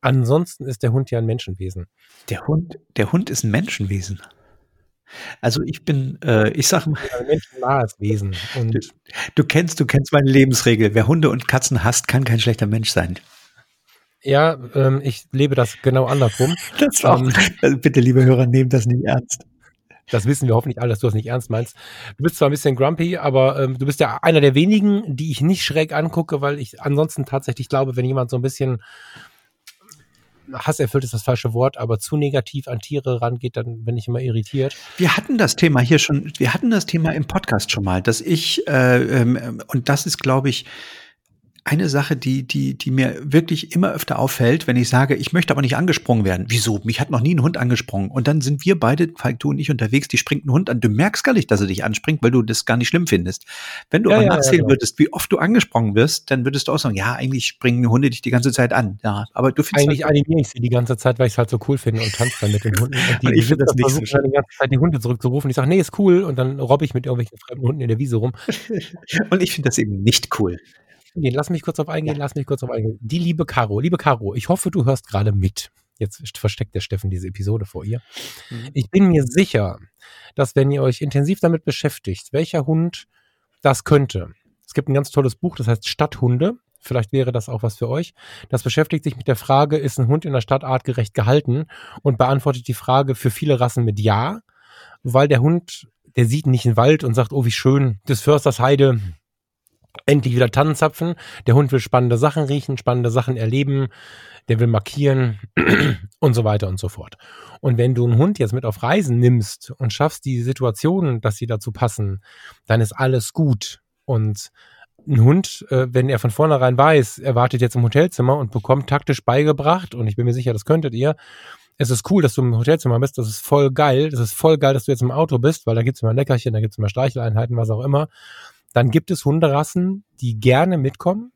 Ansonsten ist der Hund ja ein Menschenwesen. Der Hund, der Hund ist ein Menschenwesen. Also ich bin, äh, ich sage mal, ein menschennahes Wesen. Und du, du, kennst, du kennst meine Lebensregel. Wer Hunde und Katzen hasst, kann kein schlechter Mensch sein. Ja, ähm, ich lebe das genau andersrum. Das auch, ähm, also bitte, liebe Hörer, nehmt das nicht ernst. Das wissen wir hoffentlich alle, dass du das nicht ernst meinst. Du bist zwar ein bisschen grumpy, aber ähm, du bist ja einer der wenigen, die ich nicht schräg angucke, weil ich ansonsten tatsächlich glaube, wenn jemand so ein bisschen hasserfüllt ist das falsche Wort, aber zu negativ an Tiere rangeht, dann bin ich immer irritiert. Wir hatten das Thema hier schon, wir hatten das Thema im Podcast schon mal, dass ich, äh, ähm, und das ist, glaube ich, eine Sache, die, die, die mir wirklich immer öfter auffällt, wenn ich sage, ich möchte aber nicht angesprungen werden. Wieso? Mich hat noch nie ein Hund angesprungen. Und dann sind wir beide, Falk, du und ich, unterwegs, die springt ein Hund an. Du merkst gar nicht, dass er dich anspringt, weil du das gar nicht schlimm findest. Wenn du ja, aber ja, nachzählen ja, genau. würdest, wie oft du angesprungen wirst, dann würdest du auch sagen, ja, eigentlich springen Hunde dich die ganze Zeit an. Ja, aber du findest Eigentlich halt, animiere ich sie die ganze Zeit, weil ich es halt so cool finde und tanze dann mit den Hunden. Und die, und ich finde das nicht so schön. die ganze Zeit die Hunde zurückzurufen. Ich sage, nee, ist cool. Und dann robbe ich mit irgendwelchen fremden Hunden in der Wiese rum. und ich finde das eben nicht cool eingehen, lass mich kurz auf eingehen, lass mich kurz auf eingehen. Die liebe Caro, liebe Caro, ich hoffe, du hörst gerade mit. Jetzt versteckt der Steffen diese Episode vor ihr. Mhm. Ich bin mir sicher, dass wenn ihr euch intensiv damit beschäftigt, welcher Hund das könnte. Es gibt ein ganz tolles Buch, das heißt Stadthunde. Vielleicht wäre das auch was für euch. Das beschäftigt sich mit der Frage, ist ein Hund in der Stadt artgerecht gehalten und beantwortet die Frage für viele Rassen mit Ja, weil der Hund, der sieht nicht einen Wald und sagt, oh, wie schön, des Försters Heide, endlich wieder Tannenzapfen. Der Hund will spannende Sachen riechen, spannende Sachen erleben, der will markieren und so weiter und so fort. Und wenn du einen Hund jetzt mit auf Reisen nimmst und schaffst die Situationen, dass sie dazu passen, dann ist alles gut. Und ein Hund, äh, wenn er von vornherein weiß, er wartet jetzt im Hotelzimmer und bekommt taktisch beigebracht, und ich bin mir sicher, das könntet ihr, es ist cool, dass du im Hotelzimmer bist, das ist voll geil, das ist voll geil, dass du jetzt im Auto bist, weil da gibt's immer Leckerchen, da gibt's immer Streicheleinheiten, was auch immer dann gibt es Hunderassen, die gerne mitkommen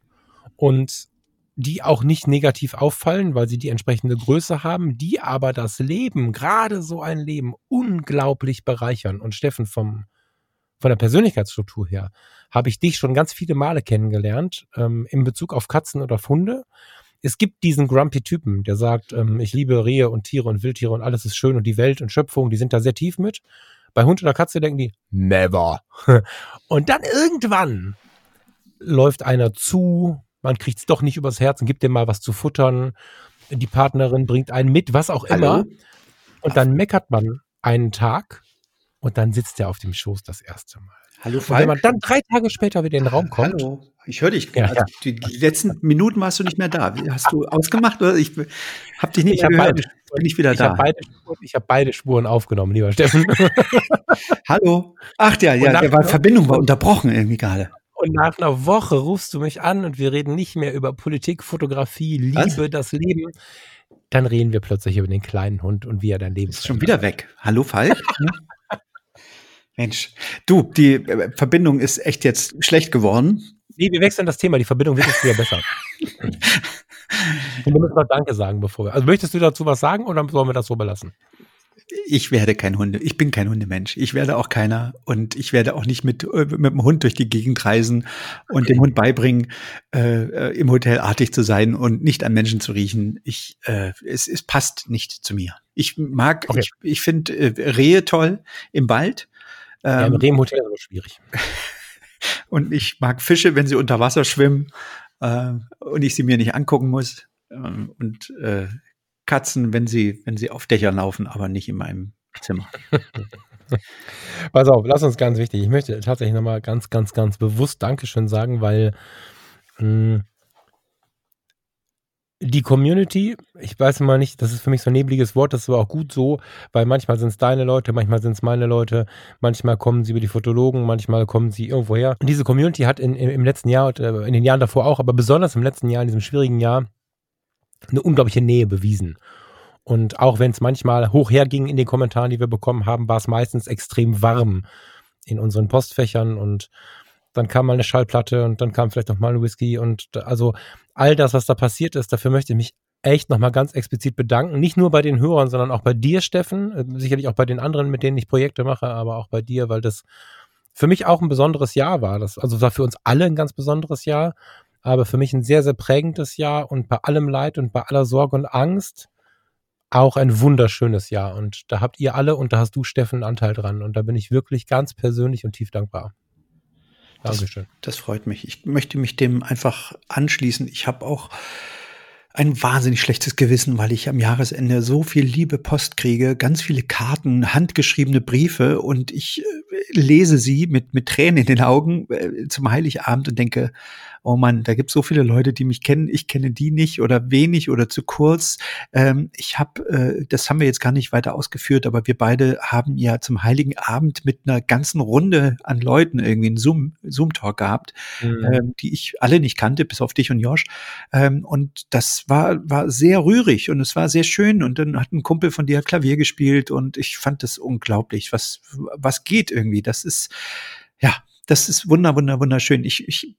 und die auch nicht negativ auffallen, weil sie die entsprechende Größe haben, die aber das Leben, gerade so ein Leben, unglaublich bereichern. Und Steffen, vom, von der Persönlichkeitsstruktur her, habe ich dich schon ganz viele Male kennengelernt, ähm, in Bezug auf Katzen oder auf Hunde. Es gibt diesen Grumpy-Typen, der sagt, ähm, ich liebe Rehe und Tiere und Wildtiere und alles ist schön und die Welt und Schöpfung, die sind da sehr tief mit. Bei Hund oder Katze denken die, never. Und dann irgendwann läuft einer zu, man kriegt es doch nicht übers Herz und gibt dem mal was zu futtern. Die Partnerin bringt einen mit, was auch immer. Hallo? Und dann meckert man einen Tag und dann sitzt er auf dem Schoß das erste Mal. Hallo Und wenn man dann drei Tage später wieder in den Raum kommt, Hallo, ich höre dich. Ja, also, ja. Die, letzten Minuten warst du nicht mehr da. Hast du ausgemacht oder ich habe dich nicht ich mehr habe gehört. beide, Bin ich wieder ich da. hab beide, ich hab beide Spuren aufgenommen, lieber Steffen. Hallo. Ach ja, ja, der war, Verbindung war unterbrochen irgendwie gerade. Und nach einer Woche rufst du mich an und wir reden nicht mehr über Politik, Fotografie, Liebe, Was? das Leben. Dann reden wir plötzlich über den kleinen Hund und wie er dein Leben Ist schon wieder weg. Hallo Falk. Mensch, du, die äh, Verbindung ist echt jetzt schlecht geworden. Nee, wir wechseln das Thema. Die Verbindung wird jetzt wieder besser. Und wir müssen noch Danke sagen, bevor wir. Also möchtest du dazu was sagen oder sollen wir das so belassen? Ich werde kein Hunde, ich bin kein Hundemensch. Ich werde auch keiner und ich werde auch nicht mit, äh, mit dem Hund durch die Gegend reisen und dem Hund beibringen, äh, äh, im Hotel artig zu sein und nicht an Menschen zu riechen. Ich, äh, es, es passt nicht zu mir. Ich mag, Okay. ich, ich finde äh, Rehe toll im Wald. Ja, Ähm, Im Rehmhotel ist aber schwierig. und ich mag Fische, wenn sie unter Wasser schwimmen äh, und ich sie mir nicht angucken muss. Ähm, und äh, Katzen, wenn sie, wenn sie auf Dächern laufen, aber nicht in meinem Zimmer. Pass auf, lass uns ganz wichtig. Ich möchte tatsächlich nochmal ganz, ganz, ganz bewusst Dankeschön sagen, weil mh, die Community, ich weiß immer nicht, das ist für mich so ein nebliges Wort, das ist aber auch gut so, weil manchmal sind es deine Leute, manchmal sind es meine Leute, manchmal kommen sie über die Fotologen, manchmal kommen sie irgendwo her. Und diese Community hat in, im, im letzten Jahr, und, äh, in den Jahren davor auch, aber besonders im letzten Jahr, in diesem schwierigen Jahr, eine unglaubliche Nähe bewiesen. Und auch wenn es manchmal hoch herging in den Kommentaren, die wir bekommen haben, war es meistens extrem warm in unseren Postfächern und dann kam mal eine Schallplatte und dann kam vielleicht noch mal ein Whisky und also all das, was da passiert ist, dafür möchte ich mich echt nochmal ganz explizit bedanken. Nicht nur bei den Hörern, sondern auch bei dir, Steffen. Äh, Sicherlich auch bei den anderen, mit denen ich Projekte mache, aber auch bei dir, weil das für mich auch ein besonderes Jahr war. Das, also war für uns alle ein ganz besonderes Jahr, aber für mich ein sehr, sehr prägendes Jahr und bei allem Leid und bei aller Sorge und Angst auch ein wunderschönes Jahr. Und da habt ihr alle und da hast du, Steffen, einen Anteil dran. Und da bin ich wirklich ganz persönlich und tief dankbar. Das- Dankeschön. Das freut mich. Ich möchte mich dem einfach anschließen. Ich habe auch ein wahnsinnig schlechtes Gewissen, weil ich am Jahresende so viel liebe Post kriege, ganz viele Karten, handgeschriebene Briefe und ich äh, lese sie mit, mit Tränen in den Augen äh, zum Heiligabend und denke, oh Mann, da gibt es so viele Leute, die mich kennen, ich kenne die nicht oder wenig oder zu kurz. Ähm, ich habe, äh, das haben wir jetzt gar nicht weiter ausgeführt, aber wir beide haben ja zum Heiligen Abend mit einer ganzen Runde an Leuten irgendwie einen Zoom, Zoom-Talk gehabt Mhm. ähm, die ich alle nicht kannte, bis auf dich und Josh. Ähm, und das war, war sehr rührig und es war sehr schön. Und dann hat ein Kumpel von dir Klavier gespielt und ich fand das unglaublich, was, was geht irgendwie. Das ist, ja, das ist wunder, wunder, wunderschön. Ich, ich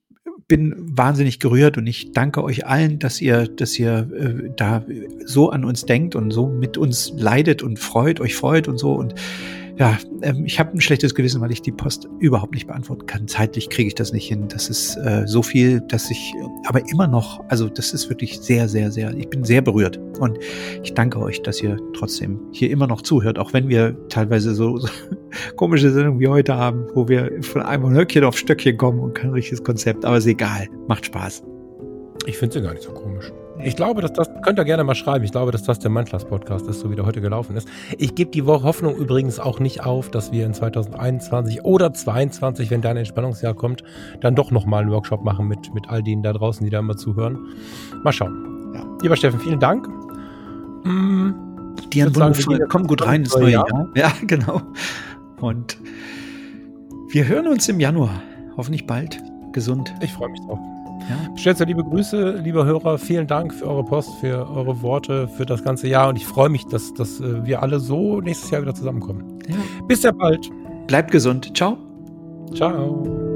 bin wahnsinnig gerührt und ich danke euch allen, dass ihr, dass ihr äh, da so an uns denkt und so mit uns leidet und freut, euch freut und so. Und ja, ähm, ich habe ein schlechtes Gewissen, weil ich die Post überhaupt nicht beantworten kann. Zeitlich kriege ich das nicht hin. Das ist äh, so viel, dass ich, aber immer noch, also das ist wirklich sehr, sehr, sehr, ich bin sehr berührt. Und ich danke euch, dass ihr trotzdem hier immer noch zuhört, auch wenn wir teilweise so, so komische Sendungen wie heute haben, wo wir von einem Höckchen auf Stöckchen kommen und kein richtiges Konzept. Aber ist egal, macht Spaß. Ich finde sie gar nicht so komisch. Ich glaube, dass das, könnt ihr gerne mal schreiben, ich glaube, dass das der Mindclass-Podcast ist, so wie der heute gelaufen ist. Ich gebe die Hoffnung übrigens auch nicht auf, dass wir in 2021 oder 2022, wenn dein Entspannungsjahr kommt, dann doch nochmal einen Workshop machen mit, mit all denen da draußen, die da immer zuhören. Mal schauen. Ja. Lieber Steffen, vielen Dank. Mm, Die haben würde sagen, wir wundervoll, gehen kommen gut rein ins neue neue Jahr. Ja, genau. Und wir hören uns im Januar. Hoffentlich bald. Gesund. Ich freue mich drauf. Ja. Stellt liebe Grüße, liebe Hörer. Vielen Dank für eure Post, für eure Worte, für das ganze Jahr. Und ich freue mich, dass, dass äh, wir alle so nächstes Jahr wieder zusammenkommen. ja. Bis sehr bald. Bleibt gesund. Ciao. Ciao.